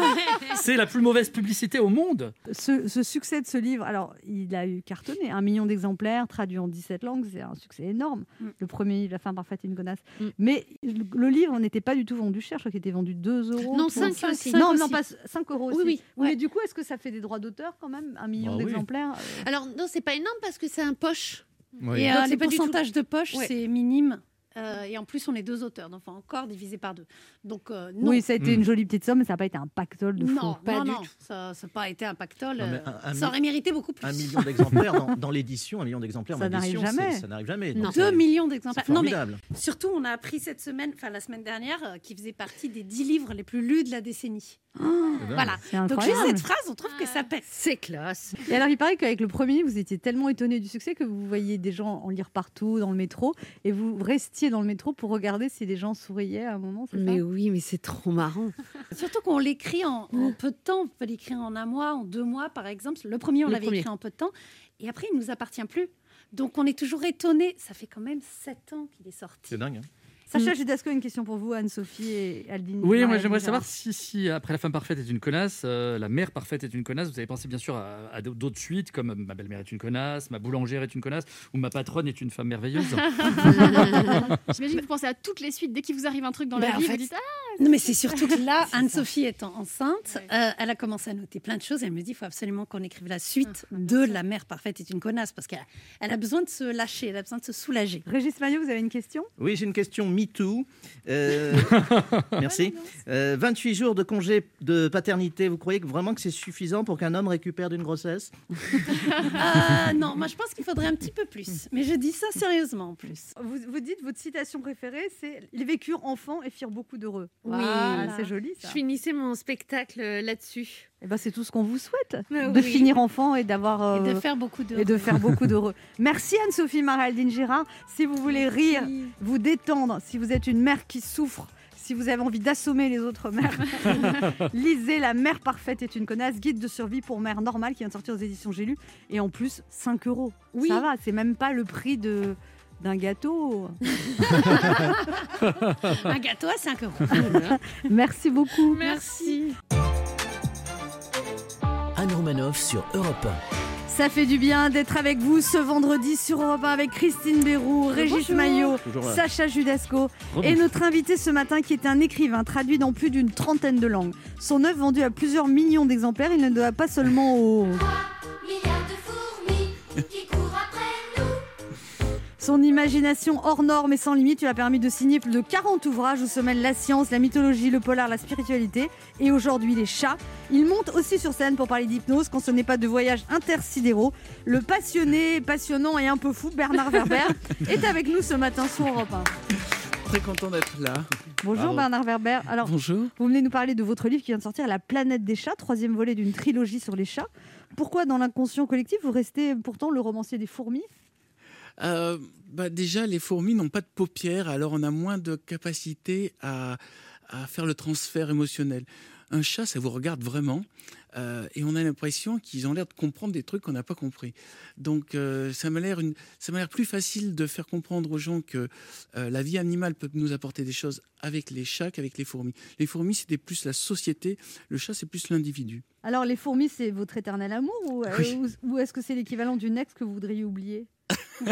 C'est la plus mauvaise publicité au monde. Ce, ce succès de ce livre, alors il a eu cartonné, un million d'exemplaires, traduit en 17 langues, c'est un succès énorme. Mm. Le premier livre, La fin parfaite et une connasse. Mm. Mais le, le livre n'était pas du tout vendu cher, je crois qu'il était vendu 2 euros. Non, pour- 5 cinq, aussi. cinq Non, pas 5 euros Oui, aussi. oui, Mais ouais. du coup, est-ce que ça fait des droits d'auteur quand même Un million Bah oui. d'exemplaires euh, Alors, non, c'est pas énorme parce que c'est un poche. Oui. Et euh, c'est les tout- pourcentages de poche, Ouais. c'est minime. Euh, et en plus, on est deux auteurs, donc enfin, encore divisé par deux. Donc, euh, non. Oui, ça a été une jolie petite somme, mais ça n'a pas été un pactole de fou. non, pas non, du non, tout. ça n'a pas été un pactole. Non, euh, un- un ça aurait mérité beaucoup plus. Un [LAUGHS] million d'exemplaires dans, dans l'édition, un million d'exemplaires Ça n'arrive jamais. ça n'arrive jamais. Non. Donc, Deux millions d'exemplaires. Non, mais surtout, on a appris cette semaine, enfin la semaine dernière, euh, qui faisait partie des dix livres les plus lus de la décennie. Voilà. C'est Donc, juste cette phrase, on trouve que ça pèse. C'est classe. Et alors, il paraît qu'avec le premier, vous étiez tellement étonné du succès que vous voyiez des gens en lire partout dans le métro et vous restiez dans le métro pour regarder si les gens souriaient à un moment. ça Mais oui, mais c'est trop marrant. [LAUGHS] Surtout qu'on l'écrit en, en peu de temps. On peut l'écrire en un mois, en deux mois, par exemple. Le premier, on l'avait écrit en peu de temps. Et après, il ne nous appartient plus. Donc, on est toujours étonné. Ça fait quand même sept ans qu'il est sorti. C'est dingue. hein. Sacha Judasco, une question pour vous, Anne-Sophie et Aldine. Oui, moi j'aimerais savoir si, si après La femme parfaite est une connasse, euh, La mère parfaite est une connasse, vous avez pensé bien sûr à, à d'autres suites comme Ma belle-mère est une connasse, Ma boulangère est une connasse ou Ma patronne est une femme merveilleuse. [LAUGHS] [LAUGHS] J'imagine que vous pensez à toutes les suites. Dès qu'il vous arrive un truc dans Ben, la vie, fait, vous dites Ah, Non, mais c'est surtout que là, [LAUGHS] Anne-Sophie étant enceinte, euh, elle a commencé à noter plein de choses. Elle me dit il faut absolument qu'on écrive la suite de La mère parfaite est une connasse parce qu'elle elle a besoin de se lâcher, elle a besoin de se soulager. Régis Maillot, vous avez une question? Oui, j'ai une question MeToo. Euh, [LAUGHS] merci. Euh, 28 jours de congé de paternité. Vous croyez que vraiment que c'est suffisant pour qu'un homme récupère d'une grossesse? [LAUGHS] Euh, non, moi je pense qu'il faudrait un petit peu plus. Mais je dis ça sérieusement en plus. Vous, vous dites votre citation préférée, c'est Ils vécurent enfants et firent beaucoup d'heureux. Oui. Voilà, c'est joli. Je Ça. finissais mon spectacle euh, là-dessus. Eh ben, c'est tout ce qu'on vous souhaite, Ah de oui. finir enfant et d'avoir Et euh, de faire beaucoup de. et de faire beaucoup d'heureux. [LAUGHS] Merci Anne-Sophie Maraldine Gérard. Si vous voulez rire, vous détendre, si vous êtes une mère qui souffre, si vous avez envie d'assommer les autres mères, [LAUGHS] [LAUGHS] lisez La mère parfaite est une connasse, guide de survie pour mère normale qui vient de sortir aux éditions J'ai lu. Et en plus, 5 euros. Oui. Ça va, c'est même pas le prix de d'un gâteau. Un gâteau à 5 euros. Merci beaucoup. Merci. Sur Europe Ça fait du bien d'être avec vous ce vendredi sur Europe 1 avec Christine Béroux, Régis Bonjour. Maillot. Sacha Judasco et notre invité ce matin qui est un écrivain traduit dans plus d'une trentaine de langues. Son œuvre vendue à plusieurs millions d'exemplaires, il ne doit pas seulement au... Milliards de fourmis qui courent. Son imagination hors norme et sans limite lui a permis de signer plus de 40 ouvrages où se mêlent la science, la mythologie, le polar, la spiritualité et aujourd'hui les chats. Il monte aussi sur scène pour parler d'hypnose quand ce n'est pas de voyages intersidéraux. Le passionné, passionnant et un peu fou Bernard Werber [LAUGHS] est avec nous ce matin sur Europe 1. Très content d'être là. Bonjour. Bernard Werber. Alors, Bonjour. vous venez nous parler de votre livre qui vient de sortir, La planète des chats, troisième volet d'une trilogie sur les chats. Pourquoi dans l'inconscient collectif vous restez pourtant le romancier des fourmis? Euh, bah déjà, les fourmis n'ont pas de paupières, alors on a moins de capacité à, à faire le transfert émotionnel. Un chat, ça vous regarde vraiment, euh, et on a l'impression qu'ils ont l'air de comprendre des trucs qu'on n'a pas compris. Donc, euh, ça m'a l'air une, ça m'a l'air plus facile de faire comprendre aux gens que euh, la vie animale peut nous apporter des choses avec les chats qu'avec les fourmis. Les fourmis, c'était plus la société, le chat, c'est plus l'individu. Alors, les fourmis, c'est votre éternel amour ou, Oui. ou- ou est-ce que c'est l'équivalent d'une ex que vous voudriez oublier? [LAUGHS]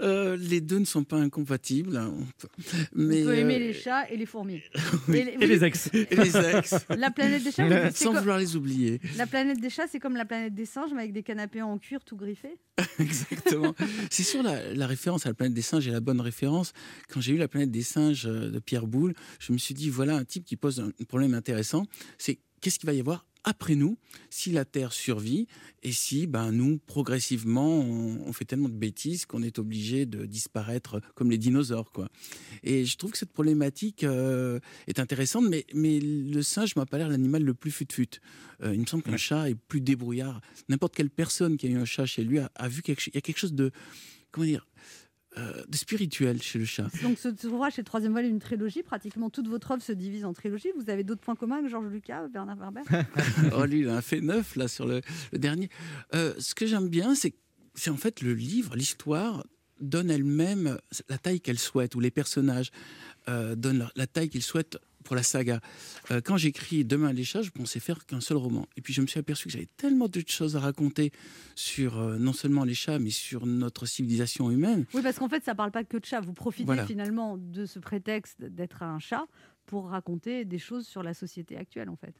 Euh, les deux ne sont pas incompatibles. hein, on peut- Mais, On peut aimer euh, les chats et les fourmis. [LAUGHS] oui. Et les- Et oui, les ex. Et les ex. [LAUGHS] La planète des chats, Sans comme- vouloir les oublier. la planète des chats, c'est comme la planète des singes, mais avec des canapés en cuir tout griffés. Exactement. C'est sûr, la, la référence à la planète des singes est la bonne référence. Quand j'ai eu la planète des singes euh, de Pierre Boulle, je me suis dit, voilà un type qui pose un problème intéressant. C'est qu'est-ce qu'il va y avoir après nous si la Terre survit et si ben, nous, progressivement, on, on fait tellement de bêtises qu'on est obligé de disparaître comme les dinosaures. Quoi. Et je trouve que cette problématique euh, est intéressante, mais, mais le singe m'a pas l'air l'animal le plus fut-fut. Euh, il me semble qu'un chat est plus débrouillard. N'importe quelle personne qui a eu un chat chez lui a, a vu quelque chose. Il y a quelque chose de. Comment dire euh, de spirituel chez le chat. Donc, ce, ouvrage, c'est le troisième volet d'une trilogie. Pratiquement toute votre œuvre se divise en trilogie. Vous avez d'autres points communs avec Georges Lucas, Bernard Werber [LAUGHS] oh, lui, il a fait neuf là sur le, le dernier. Euh, ce que j'aime bien, c'est en fait le livre, l'histoire donne elle-même la taille qu'elle souhaite, ou les personnages euh, donnent la taille qu'ils souhaitent pour la saga. Euh, quand j'écris Demain les chats, je pensais faire qu'un seul roman. Et puis je me suis aperçu que j'avais tellement de choses à raconter sur euh, non seulement les chats, mais sur notre civilisation humaine. Oui, parce qu'en fait, ça parle pas que de chats. Vous profitez Voilà. finalement de ce prétexte d'être un chat pour raconter des choses sur la société actuelle, en fait.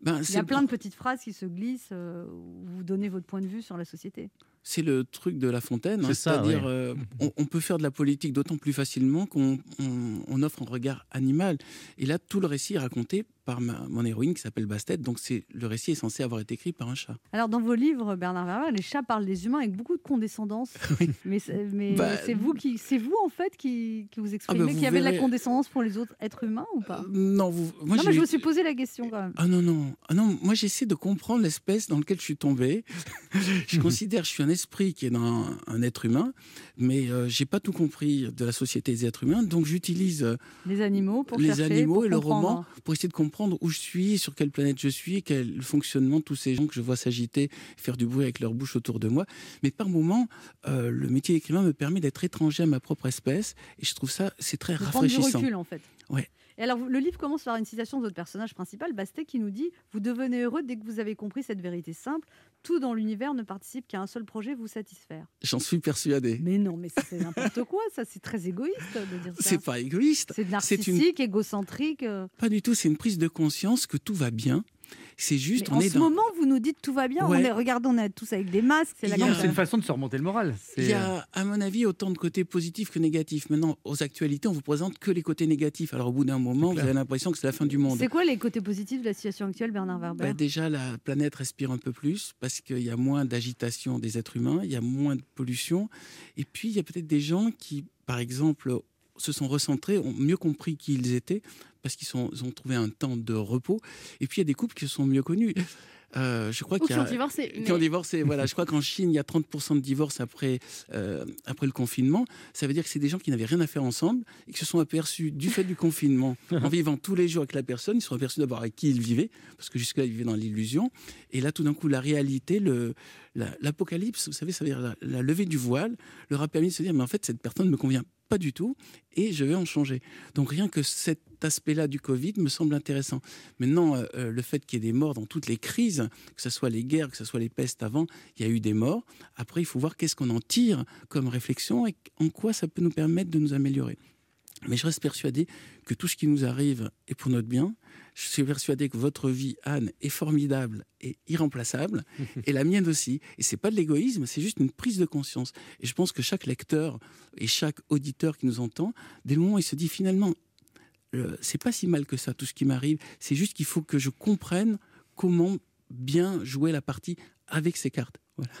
Ben, Il y a plein de petites phrases qui se glissent euh, où vous donnez votre point de vue sur la société. C'est le truc de La Fontaine, hein, c'est-à-dire oui. euh, [LAUGHS] on, on peut faire de la politique d'autant plus facilement qu'on on- on offre un regard animal. Et là, tout le récit est raconté par ma- mon héroïne qui s'appelle Bastet, donc c'est le récit est censé avoir été écrit par un chat. Alors, dans vos livres, Bernard Werber, les chats parlent des humains avec beaucoup de condescendance. [LAUGHS] Mais, Bah, c'est vous qui, c'est vous en fait qui, qui vous exprimez, Ah bah, vous qui avez de la condescendance pour les autres êtres humains ou pas? Non, vous, moi Non, j'ai mais je me suis posé la question quand même. Ah non, non, ah non, moi j'essaie de comprendre l'espèce dans laquelle je suis tombé. [LAUGHS] je considère que je suis un esprit qui est dans un, un être humain, mais euh, j'ai pas tout compris de la société des êtres humains, donc j'utilise euh, Les animaux pour les chercher, animaux pour et le roman pour essayer de comprendre où je suis, sur quelle planète je suis, quel fonctionnement tous ces gens que je vois s'agiter, faire du bruit avec leur bouche autour de moi. Mais par moments, euh, le métier d'écrivain me permet d'être étranger à ma propre espèce, et je trouve ça, c'est très De prendre du rafraîchissant. recul en fait. Ouais. Et alors, le livre commence par une citation de votre personnage principal, Bastet, qui nous dit Vous devenez heureux dès que vous avez compris cette vérité simple. Tout dans l'univers ne participe qu'à un seul projet, vous satisfaire. J'en suis persuadé. Mais non, mais c'est n'importe quoi, ça, c'est très égoïste de dire ça. C'est pas égoïste. C'est une narcissique, égocentrique. euh. Pas du tout, c'est une prise de conscience que tout va bien C'est juste, Mais on en est ce dans. moment, vous nous dites tout va bien. Ouais. On est, regardez, on est tous avec des masques. C'est a- une façon de se remonter le moral. Il y euh, a, à mon avis, autant de côtés positifs que négatifs. Maintenant, aux actualités, on vous présente que les côtés négatifs. Alors, au bout d'un moment, vous avez l'impression que c'est la fin du monde. C'est quoi les côtés positifs de la situation actuelle, Bernard Werber Bah, déjà, la planète respire un peu plus parce qu'il y a moins d'agitation des êtres humains, il y a moins de pollution. Et puis, il y a peut-être des gens qui, par exemple, se sont recentrés, ont mieux compris qui ils étaient parce qu'ils sont- ont trouvé un temps de repos. Et puis, il y a des couples qui se sont mieux connus. Euh, je crois Ou qu'il qui ont divorcé. qui ont divorcé. Voilà, je crois qu'en Chine, il y a 30% de divorces après, euh, après le confinement. Ça veut dire que c'est des gens qui n'avaient rien à faire ensemble et qui se sont aperçus du fait du confinement, [LAUGHS] en vivant tous les jours avec la personne, ils se sont aperçus d'abord avec qui ils vivaient, parce que jusque-là, ils vivaient dans l'illusion. Et là, tout d'un coup, la réalité, le, l'apocalypse, vous savez, ça veut dire la, la levée du voile, leur a permis de se dire, mais en fait, cette personne ne me convient pas du tout et je vais en changer. Donc rien que cet aspect-là du Covid me semble intéressant. Maintenant, euh, euh, le fait qu'il y ait des morts dans toutes les crises, que ce soit les guerres, que ce soit les pestes avant, il y a eu des morts. Après, il faut voir qu'est-ce qu'on en tire comme réflexion et en quoi ça peut nous permettre de nous améliorer. Mais je reste persuadé que tout ce qui nous arrive est pour notre bien. Je suis persuadé que votre vie, Anne, est formidable et irremplaçable, [LAUGHS] et la mienne aussi. Et c'est pas de l'égoïsme, c'est juste une prise de conscience. Et je pense que chaque lecteur et chaque auditeur qui nous entend, dès le moment où il se dit finalement, euh, c'est pas si mal que ça, tout ce qui m'arrive, c'est juste qu'il faut que je comprenne comment bien jouer la partie avec ces cartes. Voilà.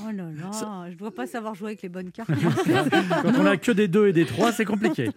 Oh là là, je ne dois pas savoir jouer avec les bonnes cartes. [LAUGHS] Quand on a que des 2 et des 3, c'est compliqué.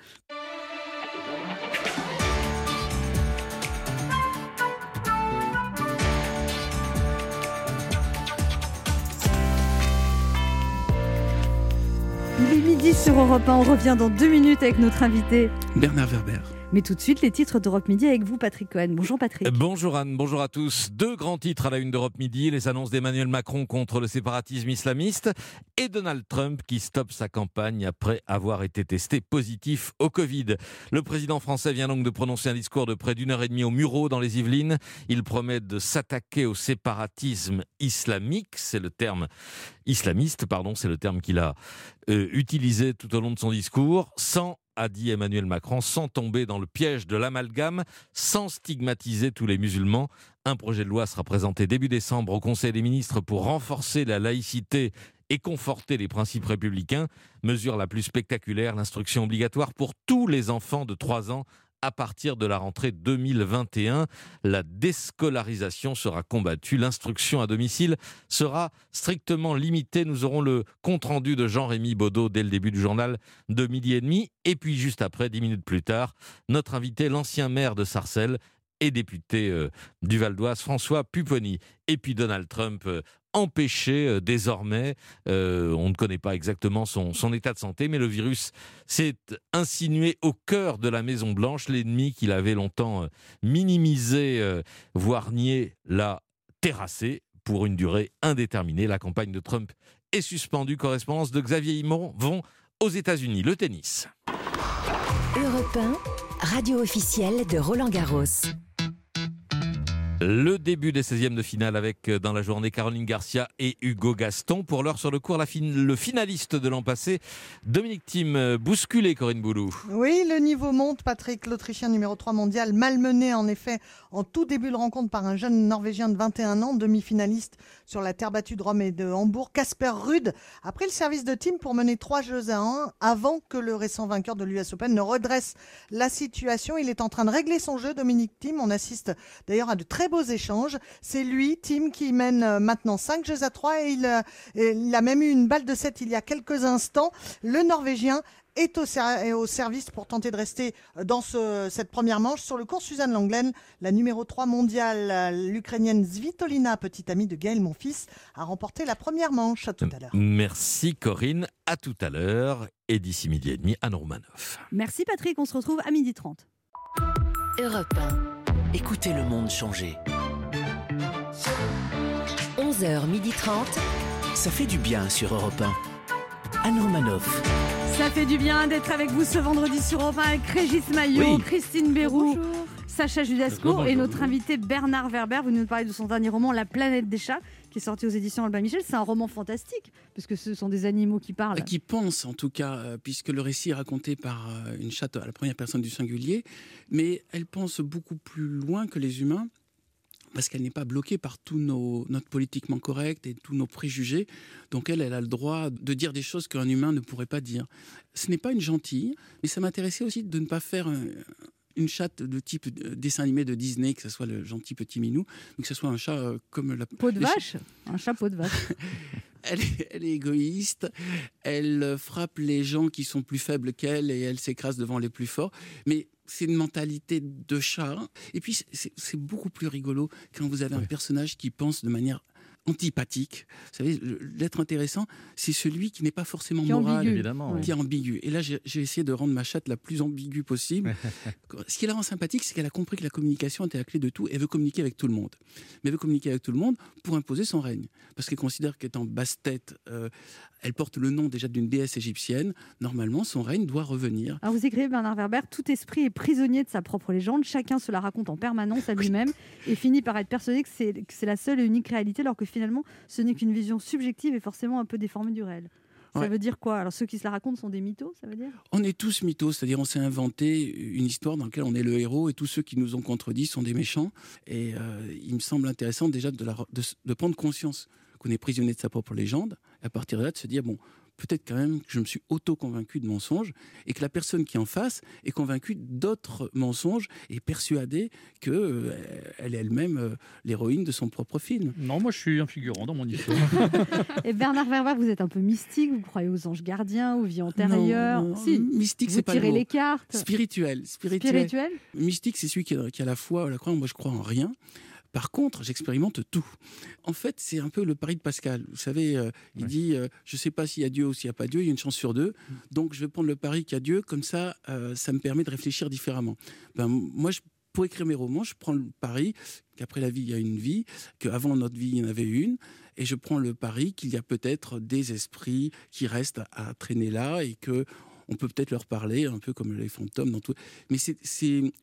Il est midi sur Europe 1. On revient dans deux minutes avec notre invité. Bernard Werber. Mais tout de suite, les titres d'Europe Midi avec vous, Patrick Cohen. Bonjour, Patrick. Bonjour Anne, bonjour à tous. Deux grands titres à la une d'Europe Midi, les annonces d'Emmanuel Macron contre le séparatisme islamiste et Donald Trump qui stoppe sa campagne après avoir été testé positif au Covid. Le président français vient donc de prononcer un discours de près d'une heure et demie au Murau dans les Yvelines. Il promet de s'attaquer au séparatisme islamique, c'est le terme islamiste, pardon, c'est le terme qu'il a euh, utilisé tout au long de son discours, sans a dit Emmanuel Macron, sans tomber dans le piège de l'amalgame, sans stigmatiser tous les musulmans. Un projet de loi sera présenté début décembre au Conseil des ministres pour renforcer la laïcité et conforter les principes républicains. Mesure la plus spectaculaire, l'instruction obligatoire pour tous les enfants de 3 ans à partir de la rentrée 2021. La déscolarisation sera combattue. L'instruction à domicile sera strictement limitée. Nous aurons le compte-rendu de Jean-Rémy Baudot dès le début du journal de midi et demi. Et puis juste après, dix minutes plus tard, notre invité, l'ancien maire de Sarcelles et député euh, du Val d'Oise, François Pupponi. Et puis Donald Trump, euh, empêché euh, désormais, euh, on ne connaît pas exactement son, état de santé, mais le virus s'est insinué au cœur de la Maison Blanche. L'ennemi qu'il avait longtemps euh, minimisé, voire nié, l'a terrassé pour une durée indéterminée. La campagne de Trump est suspendue. Correspondance de Xavier Imon vont aux États-Unis. Le tennis. Europe 1, radio officielle de Roland Garros. Le début des 16e de finale avec euh, dans la journée Caroline Garcia et Hugo Gaston. Pour l'heure sur le cours, le finaliste de l'an passé, Dominique Thiem, euh, bousculé Corinne Boulou. Oui, le niveau monte. Patrick, l'Autrichien numéro 3 mondial, malmené en effet en tout début de rencontre par un jeune Norvégien de 21 ans, demi-finaliste sur la terre battue de Rome et de Hambourg, Casper Ruud, a pris le service de team pour mener 3 jeux à 1 avant que le récent vainqueur de l'US Open ne redresse la situation. Il est en train de régler son jeu, Dominique Thiem. On assiste d'ailleurs à de très beaux échanges. C'est lui, Thiem, qui mène euh, maintenant 5 jeux à 3 et il, euh, et il a même eu une balle de 7 il y a quelques instants. Le Norvégien est au, ser- est au service pour tenter de rester dans ce- cette première manche. Sur le cours Suzanne Langlaine, la numéro 3 mondiale, euh, l'Ukrainienne Svitolina, petite amie de Gaël Monfils, a remporté la première manche. À tout à l'heure. Merci Corinne, à tout à l'heure. Et d'ici midi et demi, Anne Romanoff. Merci, Patrick. On se retrouve à 12h30. Europe Écoutez le monde changer. 1, 11h30. Ça fait du bien sur Europe 1. Anne Romanoff. Ça fait du bien d'être avec vous ce vendredi sur Europe 1 avec Régis Maillot, Oui. Christine Bérou, Sacha Judasco et notre invité Bernard Werber. Vous nous parlez de son dernier roman La planète des chats qui sorti aux éditions Albin Michel. C'est un roman fantastique parce que ce sont des animaux qui parlent. Qui pense en tout cas, euh, puisque le récit est raconté par euh, une chatte à la première personne du singulier, mais elle pense beaucoup plus loin que les humains. parce qu'elle n'est pas bloquée par tout nos, notre politiquement correct et tous nos préjugés. Donc elle, elle a le droit de dire des choses qu'un humain ne pourrait pas dire. Ce n'est pas une gentille, mais ça m'intéressait aussi de ne pas faire un- une chatte de type euh, dessin animé de Disney, que ce soit le gentil petit minou, que ce soit un chat euh, comme la... Peau de vache Un chapeau de vache. [LAUGHS] elle est, elle est égoïste, elle euh, frappe les gens qui sont plus faibles qu'elle et elle s'écrase devant les plus forts. Mais c'est une mentalité de chat. Et puis, c'est beaucoup plus rigolo quand vous avez un personnage qui pense de manière antipathique. Vous savez, l'être intéressant, c'est celui qui n'est pas forcément Qui moral, ambigu. Évidemment, oui. qui est ambigu. Et là, j'ai essayé de rendre ma chatte la plus ambiguë possible. [LAUGHS] Ce qui la rend sympathique, c'est qu'elle a compris que la communication était la clé de tout et veut communiquer avec tout le monde. Mais elle veut communiquer avec tout le monde pour imposer son règne. Parce qu'elle considère qu'étant basse tête, euh, elle porte le nom déjà d'une déesse égyptienne. Normalement, son règne doit revenir. Alors vous écrivez Bernard Werber, tout esprit est prisonnier de sa propre légende, chacun se la raconte en permanence à lui-même et finit par être persuadé que c'est que c'est la seule et unique réalité alors que finalement ce n'est qu'une vision subjective et forcément un peu déformée du réel. Ça Ouais. veut dire quoi? Alors ceux qui se la racontent sont des mythos, ça veut dire? On est tous mythos, c'est-à-dire on s'est inventé une histoire dans laquelle on est le héros et tous ceux qui nous ont contredits sont des méchants. Et euh, il me semble intéressant déjà de, la- de s- de prendre conscience qu'on est prisonnier de sa propre légende, et à partir de là de se dire, bon, peut-être quand même que je me suis auto-convaincu de mensonges et que la personne qui est en face est convaincue d'autres mensonges et persuadée qu'elle est elle-même euh, l'héroïne de son propre film. Non, moi je suis un figurant dans mon histoire. [LAUGHS] Et Bernard Werber, vous êtes un peu mystique, vous croyez aux anges gardiens, aux vies antérieures. Non, non, si, mystique, vous c'est pas le mot. les cartes. Spirituel, spirituel. Spirituel? Mystique, c'est celui qui a, qui a la foi, la croyance. Moi, je crois en rien. Par contre, j'expérimente tout. En fait, c'est un peu le pari de Pascal. Vous savez, euh, il dit euh, Je ne sais pas s'il y a Dieu ou s'il n'y a pas Dieu, il y a une chance sur deux. Donc, je vais prendre le pari qu'il y a Dieu, comme ça, euh, ça me permet de réfléchir différemment. Ben, moi, je, pour écrire mes romans, je prends le pari qu'après la vie, il y a une vie, qu'avant notre vie, il y en avait une. Et je prends le pari qu'il y a peut-être des esprits qui restent à, à traîner là et que on peut peut-être leur parler, un peu comme les fantômes dans tout. Mais c'est-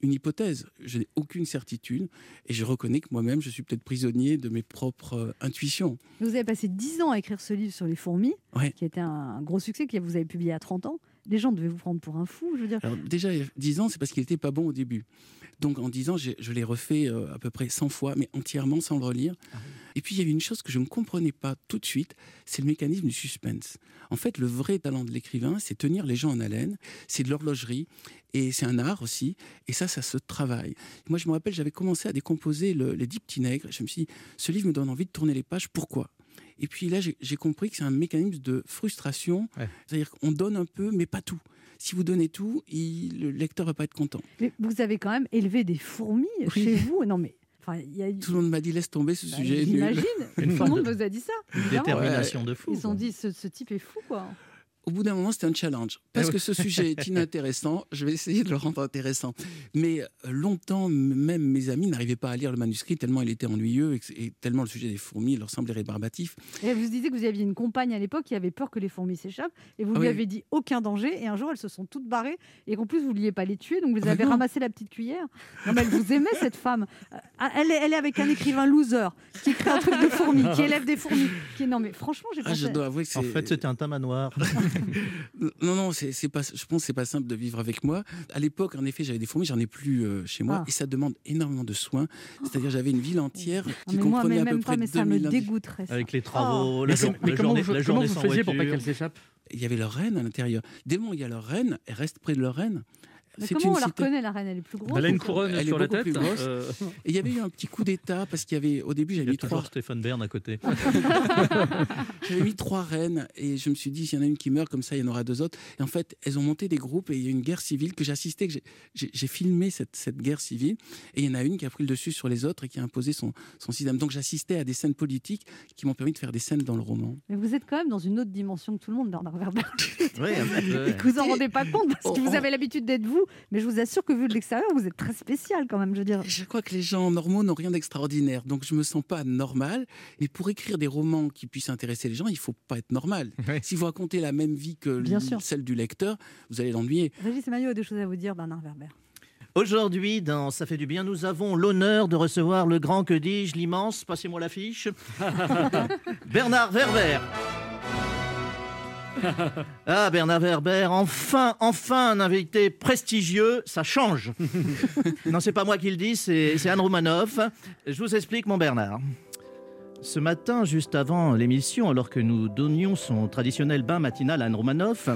une hypothèse. Je n'ai aucune certitude et je reconnais que moi-même, je suis peut-être prisonnier de mes propres euh, intuitions. Vous avez passé 10 ans à écrire ce livre sur les fourmis, Ouais. qui a été un, un gros succès, que vous avez publié à 30 ans. Les gens devaient vous prendre pour un fou, je veux dire. Alors déjà, il y a 10 ans, c'est parce qu'il n'était pas bon au début. Donc en 10 ans, je l'ai refait euh, à peu près 100 fois, mais entièrement sans le relire. Et puis il y avait une chose que je ne comprenais pas tout de suite, c'est le mécanisme du suspense. En fait, le vrai talent de l'écrivain, c'est tenir les gens en haleine, c'est de l'horlogerie, et c'est un art aussi, et ça, ça se travaille. Moi, je me rappelle, j'avais commencé à décomposer le- les dix petits nègres, je me suis dit, ce livre me donne envie de tourner les pages, pourquoi? Et puis là, j'ai compris que c'est un mécanisme de frustration. C'est-à-dire qu'on donne un peu, mais pas tout. Si vous donnez tout, il- le lecteur va pas être content. Mais vous avez quand même élevé des fourmis chez vous. Non, mais. Enfin, il y a eu- Tout le monde m'a dit laisse tomber ce Bah, sujet. J'imagine. Tout le monde vous a dit ça. Une détermination de fou, Ils ont dit ce, ce type est fou, quoi. Au bout d'un moment, c'était un challenge. Parce Ah que ce sujet est [LAUGHS] inintéressant, je vais essayer de le rendre intéressant. Mais euh, longtemps, même mes amis n'arrivaient pas à lire le manuscrit tellement il était ennuyeux et, tellement le sujet des fourmis leur semblait rébarbatif. Et vous disiez que vous aviez une compagne à l'époque qui avait peur que les fourmis s'échappent et vous Ah lui oui. avez dit aucun danger et un jour elles se sont toutes barrées et qu'en plus vous ne vouliez pas les tuer donc vous Ah bah avez ramassé la petite cuillère. Non mais elle vous aimait cette femme. Euh, Elle est, elle est avec un écrivain loser qui écrit un truc de fourmis, qui élève des fourmis. Qui... Non mais franchement j'ai Ah, pensé... je dois avouer que. En fait, c'était un tamanoir. [LAUGHS] Non, non, c'est c'est pas. Je pense que c'est pas simple de vivre avec moi. À l'époque, en effet, j'avais des fourmis, j'en ai plus euh, chez moi, Ah. et ça demande énormément de soins. C'est-à-dire, j'avais une ville entière Ah, qui mais moi, comprenait mais à peu même près pas, mais ça me 2000 individus. dégoûterait. ça. Avec les travaux, Oh. la, Mais jour- mais la comment journée, vous- la comment journée vous sans faisiez pour pas qu'elles s'échappent Il y avait leur reine à l'intérieur. Dès le moment où il y a leur reine, elle reste près de leur reine. Mais comment une on la reconnaît la reine? Elle est plus grosse Elle a une couronne Elle est sur la tête. plus grosse. euh, Et il y avait eu un petit coup d'état parce qu'il y avait au début j'avais Il y mis trois Stéphane Bern à côté. [LAUGHS] j'avais mis trois reines et je me suis dit s'il y en a une qui meurt comme ça il y en aura deux autres et en fait elles ont monté des groupes et il y a eu une guerre civile que j'ai assisté que j'ai- filmé cette, cette guerre civile et il y en a une qui a pris le dessus sur les autres et qui a imposé son, son système donc j'assistais à des scènes politiques qui m'ont permis de faire des scènes dans le roman Mais vous êtes quand même dans une autre dimension que tout le monde, Bernard Werber. Oui, un petit peu, Et que vous en rendez pas compte parce que Oh, vous oh. avez l'habitude d'être vous, mais je vous assure que vu de l'extérieur, vous êtes très spécial quand même, je veux dire. Je crois que les gens normaux n'ont rien d'extraordinaire, donc je me sens pas normal. Et pour écrire des romans qui puissent intéresser les gens, il faut pas être normal. [LAUGHS] Si vous racontez la même vie que Bien l- sûr. celle du lecteur, vous allez l'ennuyer. Régis Maillot a des choses à vous dire, Bernard Werber. Aujourd'hui, dans Ça fait du bien, nous avons l'honneur de recevoir le grand, que dis-je, l'immense, passez-moi l'affiche, [LAUGHS] Bernard Werber. [LAUGHS] Ah, Bernard Werber, enfin, enfin un invité prestigieux, ça change. [LAUGHS] non, c'est pas moi qui le dis, c'est c'est Anne Romanoff. Je vous explique, mon Bernard. Ce matin, juste avant l'émission, alors que nous donnions son traditionnel bain matinal à Anne Romanoff,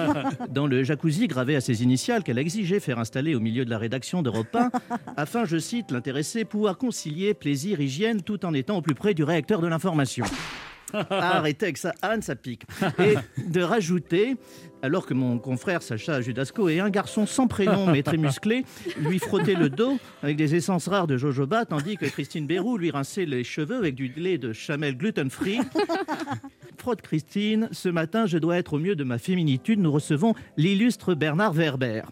[LAUGHS] dans le jacuzzi gravé à ses initiales qu'elle a exigé faire installer au milieu de la rédaction d'Europe 1, afin, je cite, l'intéressé, pouvoir concilier plaisir, hygiène, tout en étant au plus près du réacteur de l'information. [LAUGHS] Arrêtez avec ça, Anne, ça pique. Et de rajouter, alors que mon confrère Sacha Judasco est un garçon sans prénom mais très musclé, lui frottait le dos avec des essences rares de jojoba, tandis que Christine Bérou lui rinçait les cheveux avec du lait de chamel gluten-free. [LAUGHS] Frotte Christine, ce matin, je dois être au mieux de ma féminitude. Nous recevons l'illustre Bernard Werber.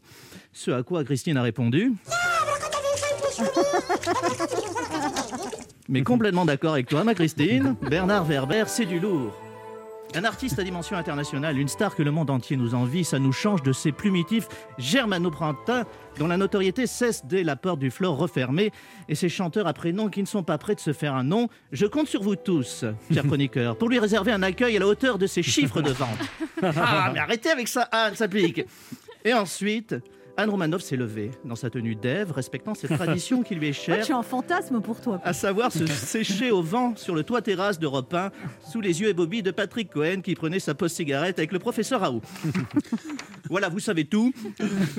Ce à quoi Christine a répondu. Mais [LAUGHS] complètement d'accord avec toi, ma Christine. Bernard Werber, c'est du lourd. Un artiste à dimension internationale, une star que le monde entier nous envie, ça nous change de ces plumitifs germano-printemps dont la notoriété cesse dès la porte du flore refermée et ces chanteurs à prénom qui ne sont pas prêts de se faire un nom. Je compte sur vous tous, chers [LAUGHS] chroniqueurs, pour lui réserver un accueil à la hauteur de ses chiffres de vente. [LAUGHS] Ah, mais arrêtez avec ça, Anne, ça pique. Et ensuite, Anne Romanoff s'est levée dans sa tenue d'Ève, respectant cette [LAUGHS] tradition qui lui est Moi, chère je suis un fantasme pour toi. à savoir se [LAUGHS] sécher au vent sur le toit terrasse d'Europe 1 sous les yeux ébobis de Patrick Cohen qui prenait sa pause cigarette avec le professeur Raoult. [LAUGHS] voilà, vous savez tout.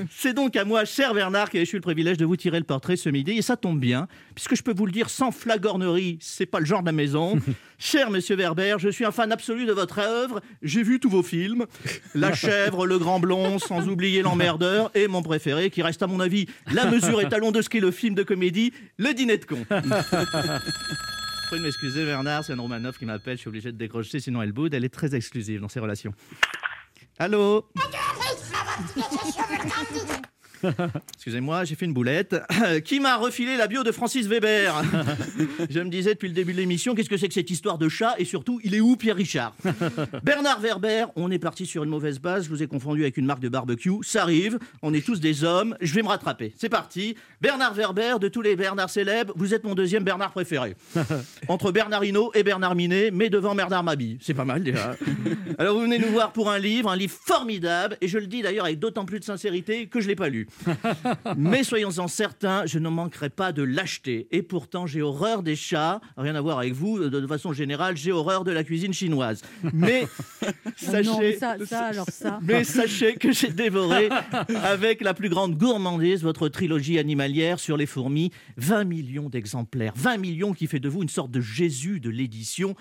C'est donc à moi, cher Bernard, qui ai eu le privilège de vous tirer le portrait ce midi et ça tombe bien puisque je peux vous le dire sans flagornerie, c'est pas le genre de la maison. cher monsieur Werber, je suis un fan absolu de votre œuvre, j'ai vu tous vos films, La chèvre, Le grand blond, sans oublier l'emmerdeur et mon préféré qui reste à mon avis la [LAUGHS] mesure étalon de ce qu'est le film de comédie, Le dîner de con. [LAUGHS] Faut m'excuser Bernard, c'est Anne Romanoff qui m'appelle, je suis obligé de décrocher sinon elle boude, elle est très exclusive dans ses relations. Allô? [LAUGHS] Excusez-moi, j'ai fait une boulette. [COUGHS] Qui m'a refilé la bio de Francis Weber [LAUGHS] Je me disais depuis le début de l'émission, qu'est-ce que c'est que cette histoire de chat Et surtout, il est où Pierre Richard? [LAUGHS] Bernard Werber, on est parti sur une mauvaise base, je vous ai confondu avec une marque de barbecue. Ça arrive, on est tous des hommes, je vais me rattraper. C'est parti. Bernard Werber, de tous les Bernard célèbres, vous êtes mon deuxième Bernard préféré. Entre Bernard Hinault et Bernard Minet, mais devant Bernard Mabille. C'est pas mal déjà. Alors vous venez nous voir pour un livre, un livre formidable, et je le dis d'ailleurs avec d'autant plus de sincérité que je l'ai pas lu. [LAUGHS] Mais soyons-en certains, je ne manquerai pas de l'acheter. Et pourtant, j'ai horreur des chats. Rien à voir avec vous, de, façon générale, j'ai horreur de la cuisine chinoise. Mais [LAUGHS] sachez, non, mais ça, ça, alors ça. mais sachez que j'ai dévoré avec la plus grande gourmandise votre trilogie animalière sur les fourmis. 20 millions d'exemplaires. 20 millions qui fait de vous une sorte de Jésus de l'édition.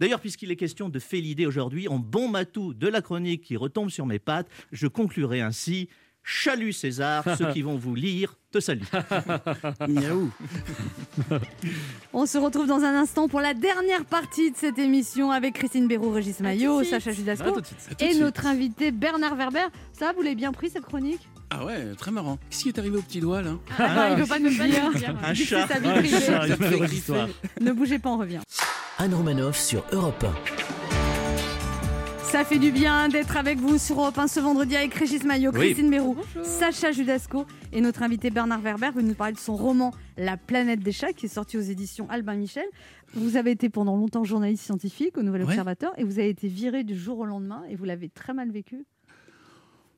D'ailleurs, puisqu'il est question de Félidé aujourd'hui, en bon matou de la chronique qui retombe sur mes pattes, je conclurai ainsi. Chalut César, ceux qui vont vous lire te saluent. [LAUGHS] Miaou. [LAUGHS] On se retrouve dans un instant pour la dernière partie de cette émission avec Christine Béraud, Régis Maillot. Sacha Judasco et suite. notre invité Bernard Werber. Ça, vous l'avez bien pris cette chronique? Ah ouais, très marrant. Qu'est-ce qui est arrivé au petit doigt là? Ah, Il ne veut pas nous le dire. Un chat. griffer. histoire. Ne bougez pas, on revient. Anne Romanoff sur Europe Ça fait du bien d'être avec vous sur Europe 1 ce vendredi avec Régis Maillot. Christine Mérou, Sacha Judasco et notre invité Bernard Werber. Vous nous parlez de son roman La planète des chats qui est sorti aux éditions Albin Michel. Vous avez été pendant longtemps journaliste scientifique au Nouvel Ouais. Observateur et vous avez été viré du jour au lendemain et vous l'avez très mal vécu.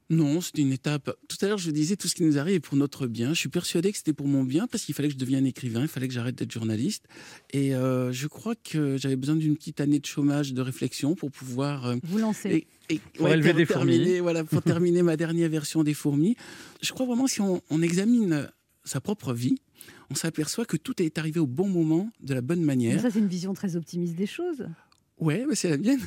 Non, c'était une étape. Tout à l'heure, je disais tout ce qui nous arrive est pour notre bien. Je suis persuadé que c'était pour mon bien parce qu'il fallait que je devienne écrivain, il fallait que j'arrête d'être journaliste. Et euh, je crois que j'avais besoin d'une petite année de chômage, de réflexion pour pouvoir euh, Vous lancez. et, et- Pour élever ter- des terminer, fourmis. Voilà, pour terminer ma dernière version des fourmis. Je crois vraiment si on, on examine sa propre vie, on s'aperçoit que tout est arrivé au bon moment, de la bonne Mais manière. ça, c'est une vision très optimiste des choses. Ouais, mais c'est la mienne.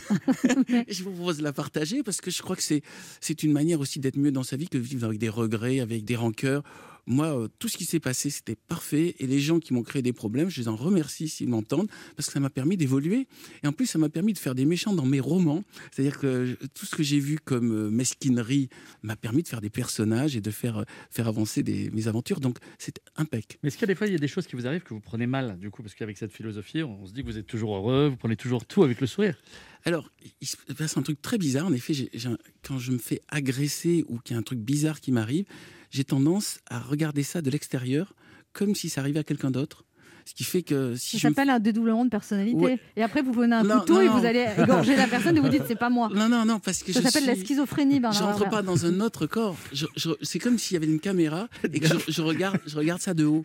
Et [LAUGHS] [LAUGHS] je vous propose de la partager parce que je crois que c'est c'est une manière aussi d'être mieux dans sa vie que de vivre avec des regrets, avec des rancœurs. Moi, euh, tout ce qui s'est passé, c'était parfait. Et les gens qui m'ont créé des problèmes, je les en remercie s'ils m'entendent parce que ça m'a permis d'évoluer. Et en plus, ça m'a permis de faire des méchants dans mes romans. C'est-à-dire que tout ce que j'ai vu comme euh, mesquinerie m'a permis de faire des personnages et de faire, euh, faire avancer des, mes aventures. Donc, c'est impec. Mais est-ce qu'il y a des fois, il y a des choses qui vous arrivent que vous prenez mal, du coup, parce qu'avec cette philosophie, on se dit que vous êtes toujours heureux, vous prenez toujours tout avec le sourire? Alors, il se passe un truc très bizarre. En effet, un- quand je me fais agresser ou qu'il y a un truc bizarre qui m'arrive, j'ai tendance à regarder ça de l'extérieur comme si ça arrivait à quelqu'un d'autre. Ce qui fait que si Ça me s'appelle un dédoublement de personnalité. Ouais. Et après, vous prenez un Non, couteau non, et non. vous allez égorger la personne et vous dites c'est pas moi. Non, non, non, parce que Ça je s'appelle la schizophrénie, Bernard Je rentre pas dans un autre corps. Je- je- c'est comme s'il y avait une caméra et que je, je regarde, je regarde ça de haut.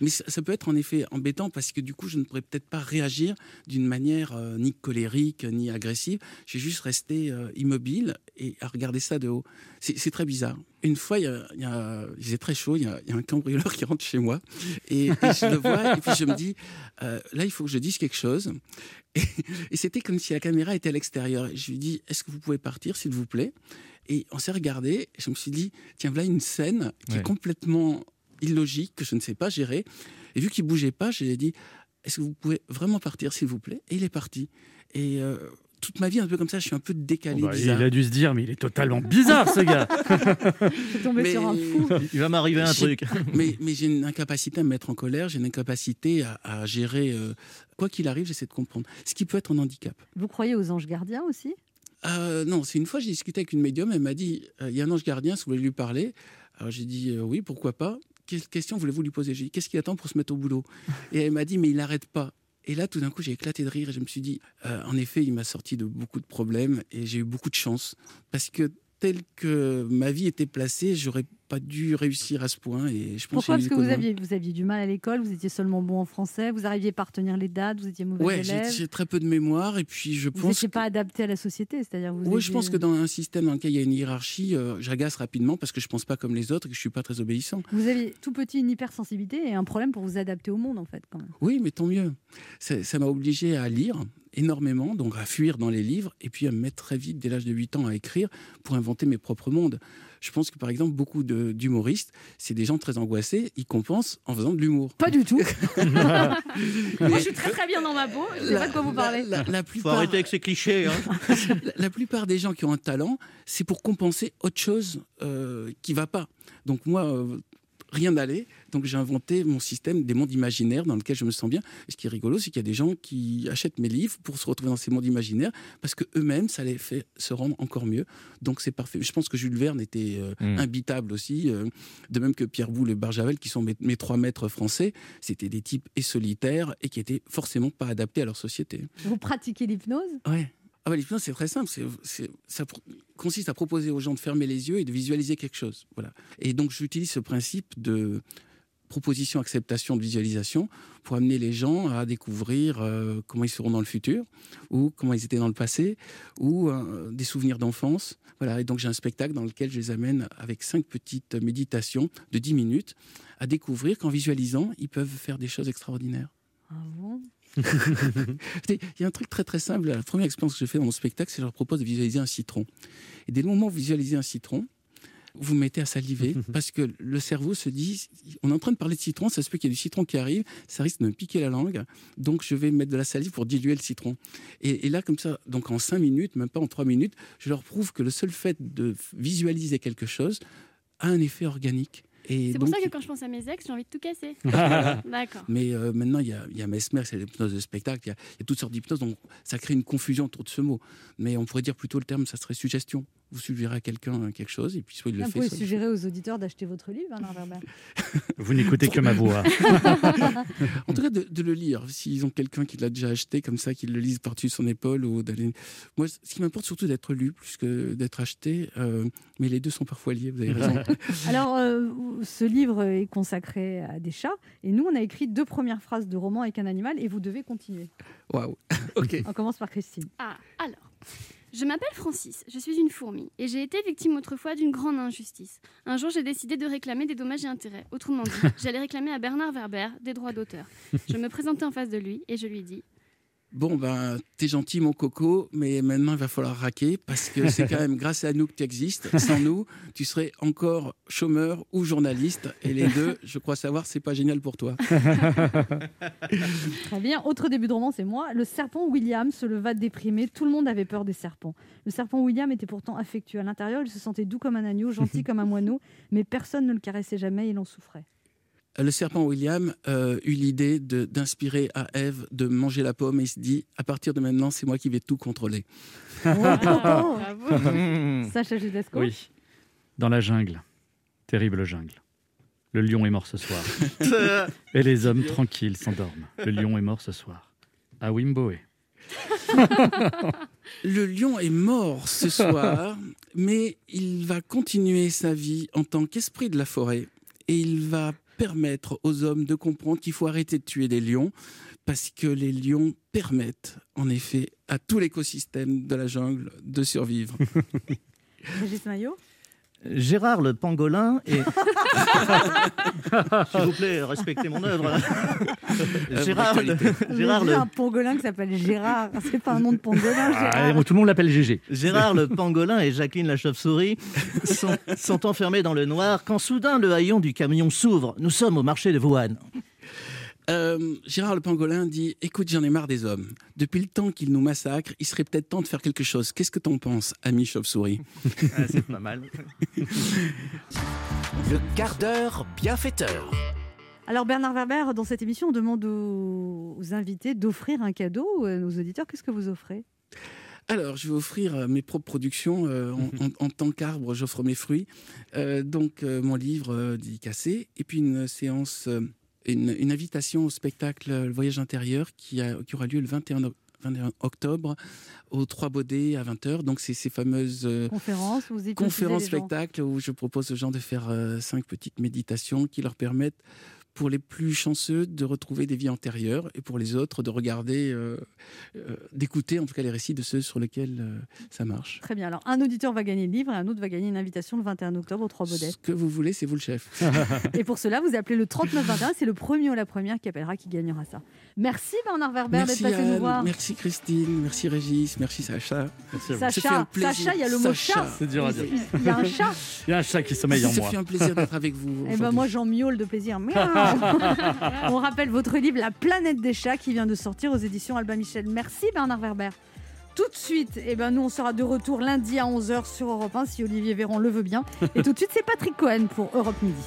Mais ça, ça peut être en effet embêtant parce que du coup, je ne pourrais peut-être pas réagir d'une manière euh, ni colérique ni agressive. Je vais juste rester euh, immobile et à regarder ça de haut. C'est très bizarre. Une fois, il, y a, il, y a- il faisait très chaud, il y, a, il y a un cambrioleur qui rentre chez moi et, et je le vois et puis je me dis, euh, là, il faut que je dise quelque chose. Et, et c'était comme si la caméra était à l'extérieur. Je lui dis, est-ce que vous pouvez partir, s'il vous plaît? Et on s'est regardé. Et je me suis dit, tiens, voilà une scène qui Ouais. est complètement illogique, que je ne sais pas gérer. Et vu qu'il bougeait pas, je lui ai dit, est-ce que vous pouvez vraiment partir, s'il vous plaît? Et il est parti. Et euh, toute ma vie, un peu comme ça, je suis un peu décalé, Bah, il a dû se dire, mais il est totalement bizarre ce gars. [LAUGHS] Mais- Il va m'arriver un truc. mais mais j'ai une incapacité à me mettre en colère, j'ai une incapacité à, à gérer. euh, quoi qu'il arrive, j'essaie de comprendre. Ce qui peut être un handicap. Vous croyez aux anges gardiens aussi? Euh, non, c'est une fois, j'ai discuté avec une médium, elle m'a dit euh, il y a un ange gardien, si vous voulez lui parler? Alors j'ai dit euh, oui, pourquoi pas? Quelle question voulez-vous lui poser? J'ai dit qu'est-ce qu'il attend pour se mettre au boulot? Et elle m'a dit mais il n'arrête pas. Et là, tout d'un coup, j'ai éclaté de rire et je me suis dit, euh, en effet, il m'a sorti de beaucoup de problèmes et j'ai eu beaucoup de chance. Parce que tel que ma vie était placée, j'aurais pas dû réussir à ce point. Et je pense Pourquoi Parce que vous aviez, vous aviez du mal à l'école, vous étiez seulement bon en français, vous arriviez pas à retenir les dates, vous étiez mauvais Ouais, élève. j'ai très peu de mémoire et puis je Vous pense n'étiez pas adapté à la société, c'est-à-dire vous. Oui, je pense que dans un système dans lequel il y a une hiérarchie, euh, j'agace rapidement parce que je pense pas comme les autres et que je suis pas très obéissant. Vous aviez tout petit une hypersensibilité et un problème pour vous adapter au monde en fait quand même. Oui, mais tant mieux. Ça m'a obligé à lire énormément, donc à fuir dans les livres et puis à me mettre très vite, dès l'âge de 8 ans, à écrire pour inventer mes propres mondes. Je pense que par exemple, beaucoup de- d'humoristes, c'est des gens très angoissés, ils compensent en faisant de l'humour. Pas du tout. [LAUGHS] Moi, je suis très très bien dans ma peau. Je sais pas de quoi vous parlez. La, la Faut plupart, arrêter avec ces clichés. hein. [LAUGHS] la, la plupart des gens qui ont un talent, c'est pour compenser autre chose euh, qui va pas. Donc moi, euh, rien n'allait. Donc j'ai inventé mon système des mondes imaginaires dans lequel je me sens bien. Et ce qui est rigolo, c'est qu'il y a des gens qui achètent mes livres pour se retrouver dans ces mondes imaginaires parce que eux-mêmes, ça les fait se rendre encore mieux. Donc c'est parfait. Je pense que Jules Verne était euh, Mm. imbitable aussi, euh, de même que Pierre Boulle et Barjavel, qui sont mes, mes trois maîtres français. C'était des types et solitaires et qui étaient forcément pas adaptés à leur société. Vous pratiquez l'hypnose? Ouais. Ah bah, l'hypnose, c'est très simple. C'est, c'est- ça consiste à proposer aux gens de fermer les yeux et de visualiser quelque chose. Voilà. Et donc, j'utilise ce principe de proposition, acceptation, de visualisation pour amener les gens à découvrir euh, comment ils seront dans le futur, ou comment ils étaient dans le passé, ou euh, des souvenirs d'enfance. Voilà. Et donc, j'ai un spectacle dans lequel je les amène avec cinq petites méditations de 10 minutes à découvrir qu'en visualisant, ils peuvent faire des choses extraordinaires. Ah bon? [LAUGHS] Il y a un truc très très simple. La première expérience que je fais dans mon spectacle, c'est que je leur propose de visualiser un citron. Et dès le moment où vous visualisez un citron, vous vous mettez à saliver [LAUGHS] parce que le cerveau se dit on est en train de parler de citron, ça se peut qu'il y ait du citron qui arrive, ça risque de me piquer la langue, donc je vais mettre de la salive pour diluer le citron. Et, et là, comme ça, donc en cinq minutes, même pas en trois minutes, je leur prouve que le seul fait de visualiser quelque chose a un effet organique. Et C'est pour donc, ça que quand je pense à mes ex, j'ai envie de tout casser. [LAUGHS] D'accord. mais euh, maintenant, il y a, il y a Mesmer, c'est l'hypnose de spectacle, il y, y a toutes sortes d'hypnoses, donc ça crée une confusion autour de ce mot. Mais on pourrait dire plutôt le terme, ça serait suggestion. Vous suggérez à quelqu'un quelque chose, et puis soit il le Vous fait, pouvez il le suggérer aux auditeurs d'acheter votre livre, Bernard Werber. [LAUGHS] Vous n'écoutez que ma voix. [LAUGHS] En tout cas, de, de le lire. S'ils ont quelqu'un qui l'a déjà acheté, comme ça, qu'ils le lisent par-dessus son épaule. ou d'aller. Moi, ce qui m'importe surtout d'être lu plus que d'être acheté. euh, mais les deux sont parfois liés, vous avez raison. [LAUGHS] Alors, euh, ce livre est consacré à des chats, et nous, on a écrit deux premières phrases de roman avec un animal, et vous devez continuer. Waouh. Ok. On commence par Christine. Ah, alors. Je m'appelle Francis, je suis une fourmi et j'ai été victime autrefois d'une grande injustice. Un jour, j'ai décidé de réclamer des dommages et intérêts. Autrement dit, [LAUGHS] j'allais réclamer à Bernard Werber des droits d'auteur. Je me présentais en face de lui et je lui dis Bon, ben, t'es gentil, mon coco, mais maintenant, il va falloir raquer parce que c'est quand [LAUGHS] même grâce à nous que tu existes. Sans nous, tu serais encore chômeur ou journaliste. Et les deux, je crois savoir, c'est pas génial pour toi. [LAUGHS] Très bien. Autre début de roman, c'est moi. Le serpent William se leva déprimé. Tout le monde avait peur des serpents. Le serpent William était pourtant affectueux. À l'intérieur, il se sentait doux comme un agneau, gentil comme un moineau, mais personne ne le caressait jamais et il en souffrait. Le serpent William euh, eut l'idée d'inspirer à Ève de manger la pomme et il se dit à partir de maintenant, c'est moi qui vais tout contrôler. Bravo. [LAUGHS] Sacha Judasco. Oui. Dans la jungle. Terrible jungle. Le lion est mort ce soir. [LAUGHS] Et les hommes tranquilles s'endorment. Le lion est mort ce soir. À Wimboé. [LAUGHS] Le lion est mort ce soir, mais il va continuer sa vie en tant qu'esprit de la forêt et il va permettre aux hommes de comprendre qu'il faut arrêter de tuer les lions parce que les lions permettent en effet à tout l'écosystème de la jungle de survivre. [LAUGHS] Maillot? Gérard le pangolin et... [LAUGHS] S'il vous plaît, respectez mon œuvre. [LAUGHS] Gérard, le, Gérard, J'ai le, un pangolin qui s'appelle Gérard. C'est pas un nom de pangolin, Gérard. Ah, tout le monde l'appelle GG. Gérard le pangolin et Jacqueline la chauve-souris sont, sont enfermés dans le noir quand soudain le haillon du camion s'ouvre. Nous sommes au marché de Wuhan. Euh, Gérard le pangolin dit Écoute, j'en ai marre des hommes. Depuis le temps qu'ils nous massacrent, il serait peut-être temps de faire quelque chose. Qu'est-ce que t'en penses, ami chauve-souris [LAUGHS] Ah, c'est pas mal. [LAUGHS] Le quart d'heure bienfaiteur. Alors Bernard Werber, dans cette émission, on demande aux, aux invités d'offrir un cadeau à nos auditeurs. Qu'est-ce que vous offrez? Alors, je vais offrir euh, mes propres productions. euh, en, [LAUGHS] en- en tant qu'arbre, j'offre mes fruits. Euh, donc, euh, mon livre euh, dédicacé. Et puis, une séance, euh, une, une invitation au spectacle euh, Le Voyage intérieur qui, a- qui aura lieu le 21, oc- 21 octobre au 3 Baudets à 20h. Donc, c'est ces fameuses euh, conférences, gens? spectacles où je propose aux gens de faire euh, cinq petites méditations qui leur permettent pour les plus chanceux de retrouver des vies antérieures et pour les autres de regarder, euh, euh, d'écouter en tout cas les récits de ceux sur lesquels euh, ça marche. Très bien. Alors, un auditeur va gagner le livre et un autre va gagner une invitation le 21 octobre au Trois Baudets. Ce que vous voulez, c'est vous le chef. [LAUGHS] et pour cela, vous appelez le 3921. C'est le premier ou la première qui appellera qui gagnera ça. Merci Bernard Werber d'être merci passé nous voir. merci Christine, merci Régis, merci Sacha. Sacha, Ça un plaisir. Sacha, il y a le mot Sacha. chat. C'est dur à dire. Il y a un chat. Il y a un chat qui sommeille en Ça moi. fait un plaisir d'être avec vous. Eh ben moi j'en miaule de plaisir. Miaou. [LAUGHS] On rappelle votre livre La planète des chats qui vient de sortir aux éditions Albin Michel. Merci Bernard Werber. Tout de suite, eh ben nous on sera de retour lundi à 11h sur Europe 1 si Olivier Véran le veut bien. Et tout de suite c'est Patrick Cohen pour Europe Midi.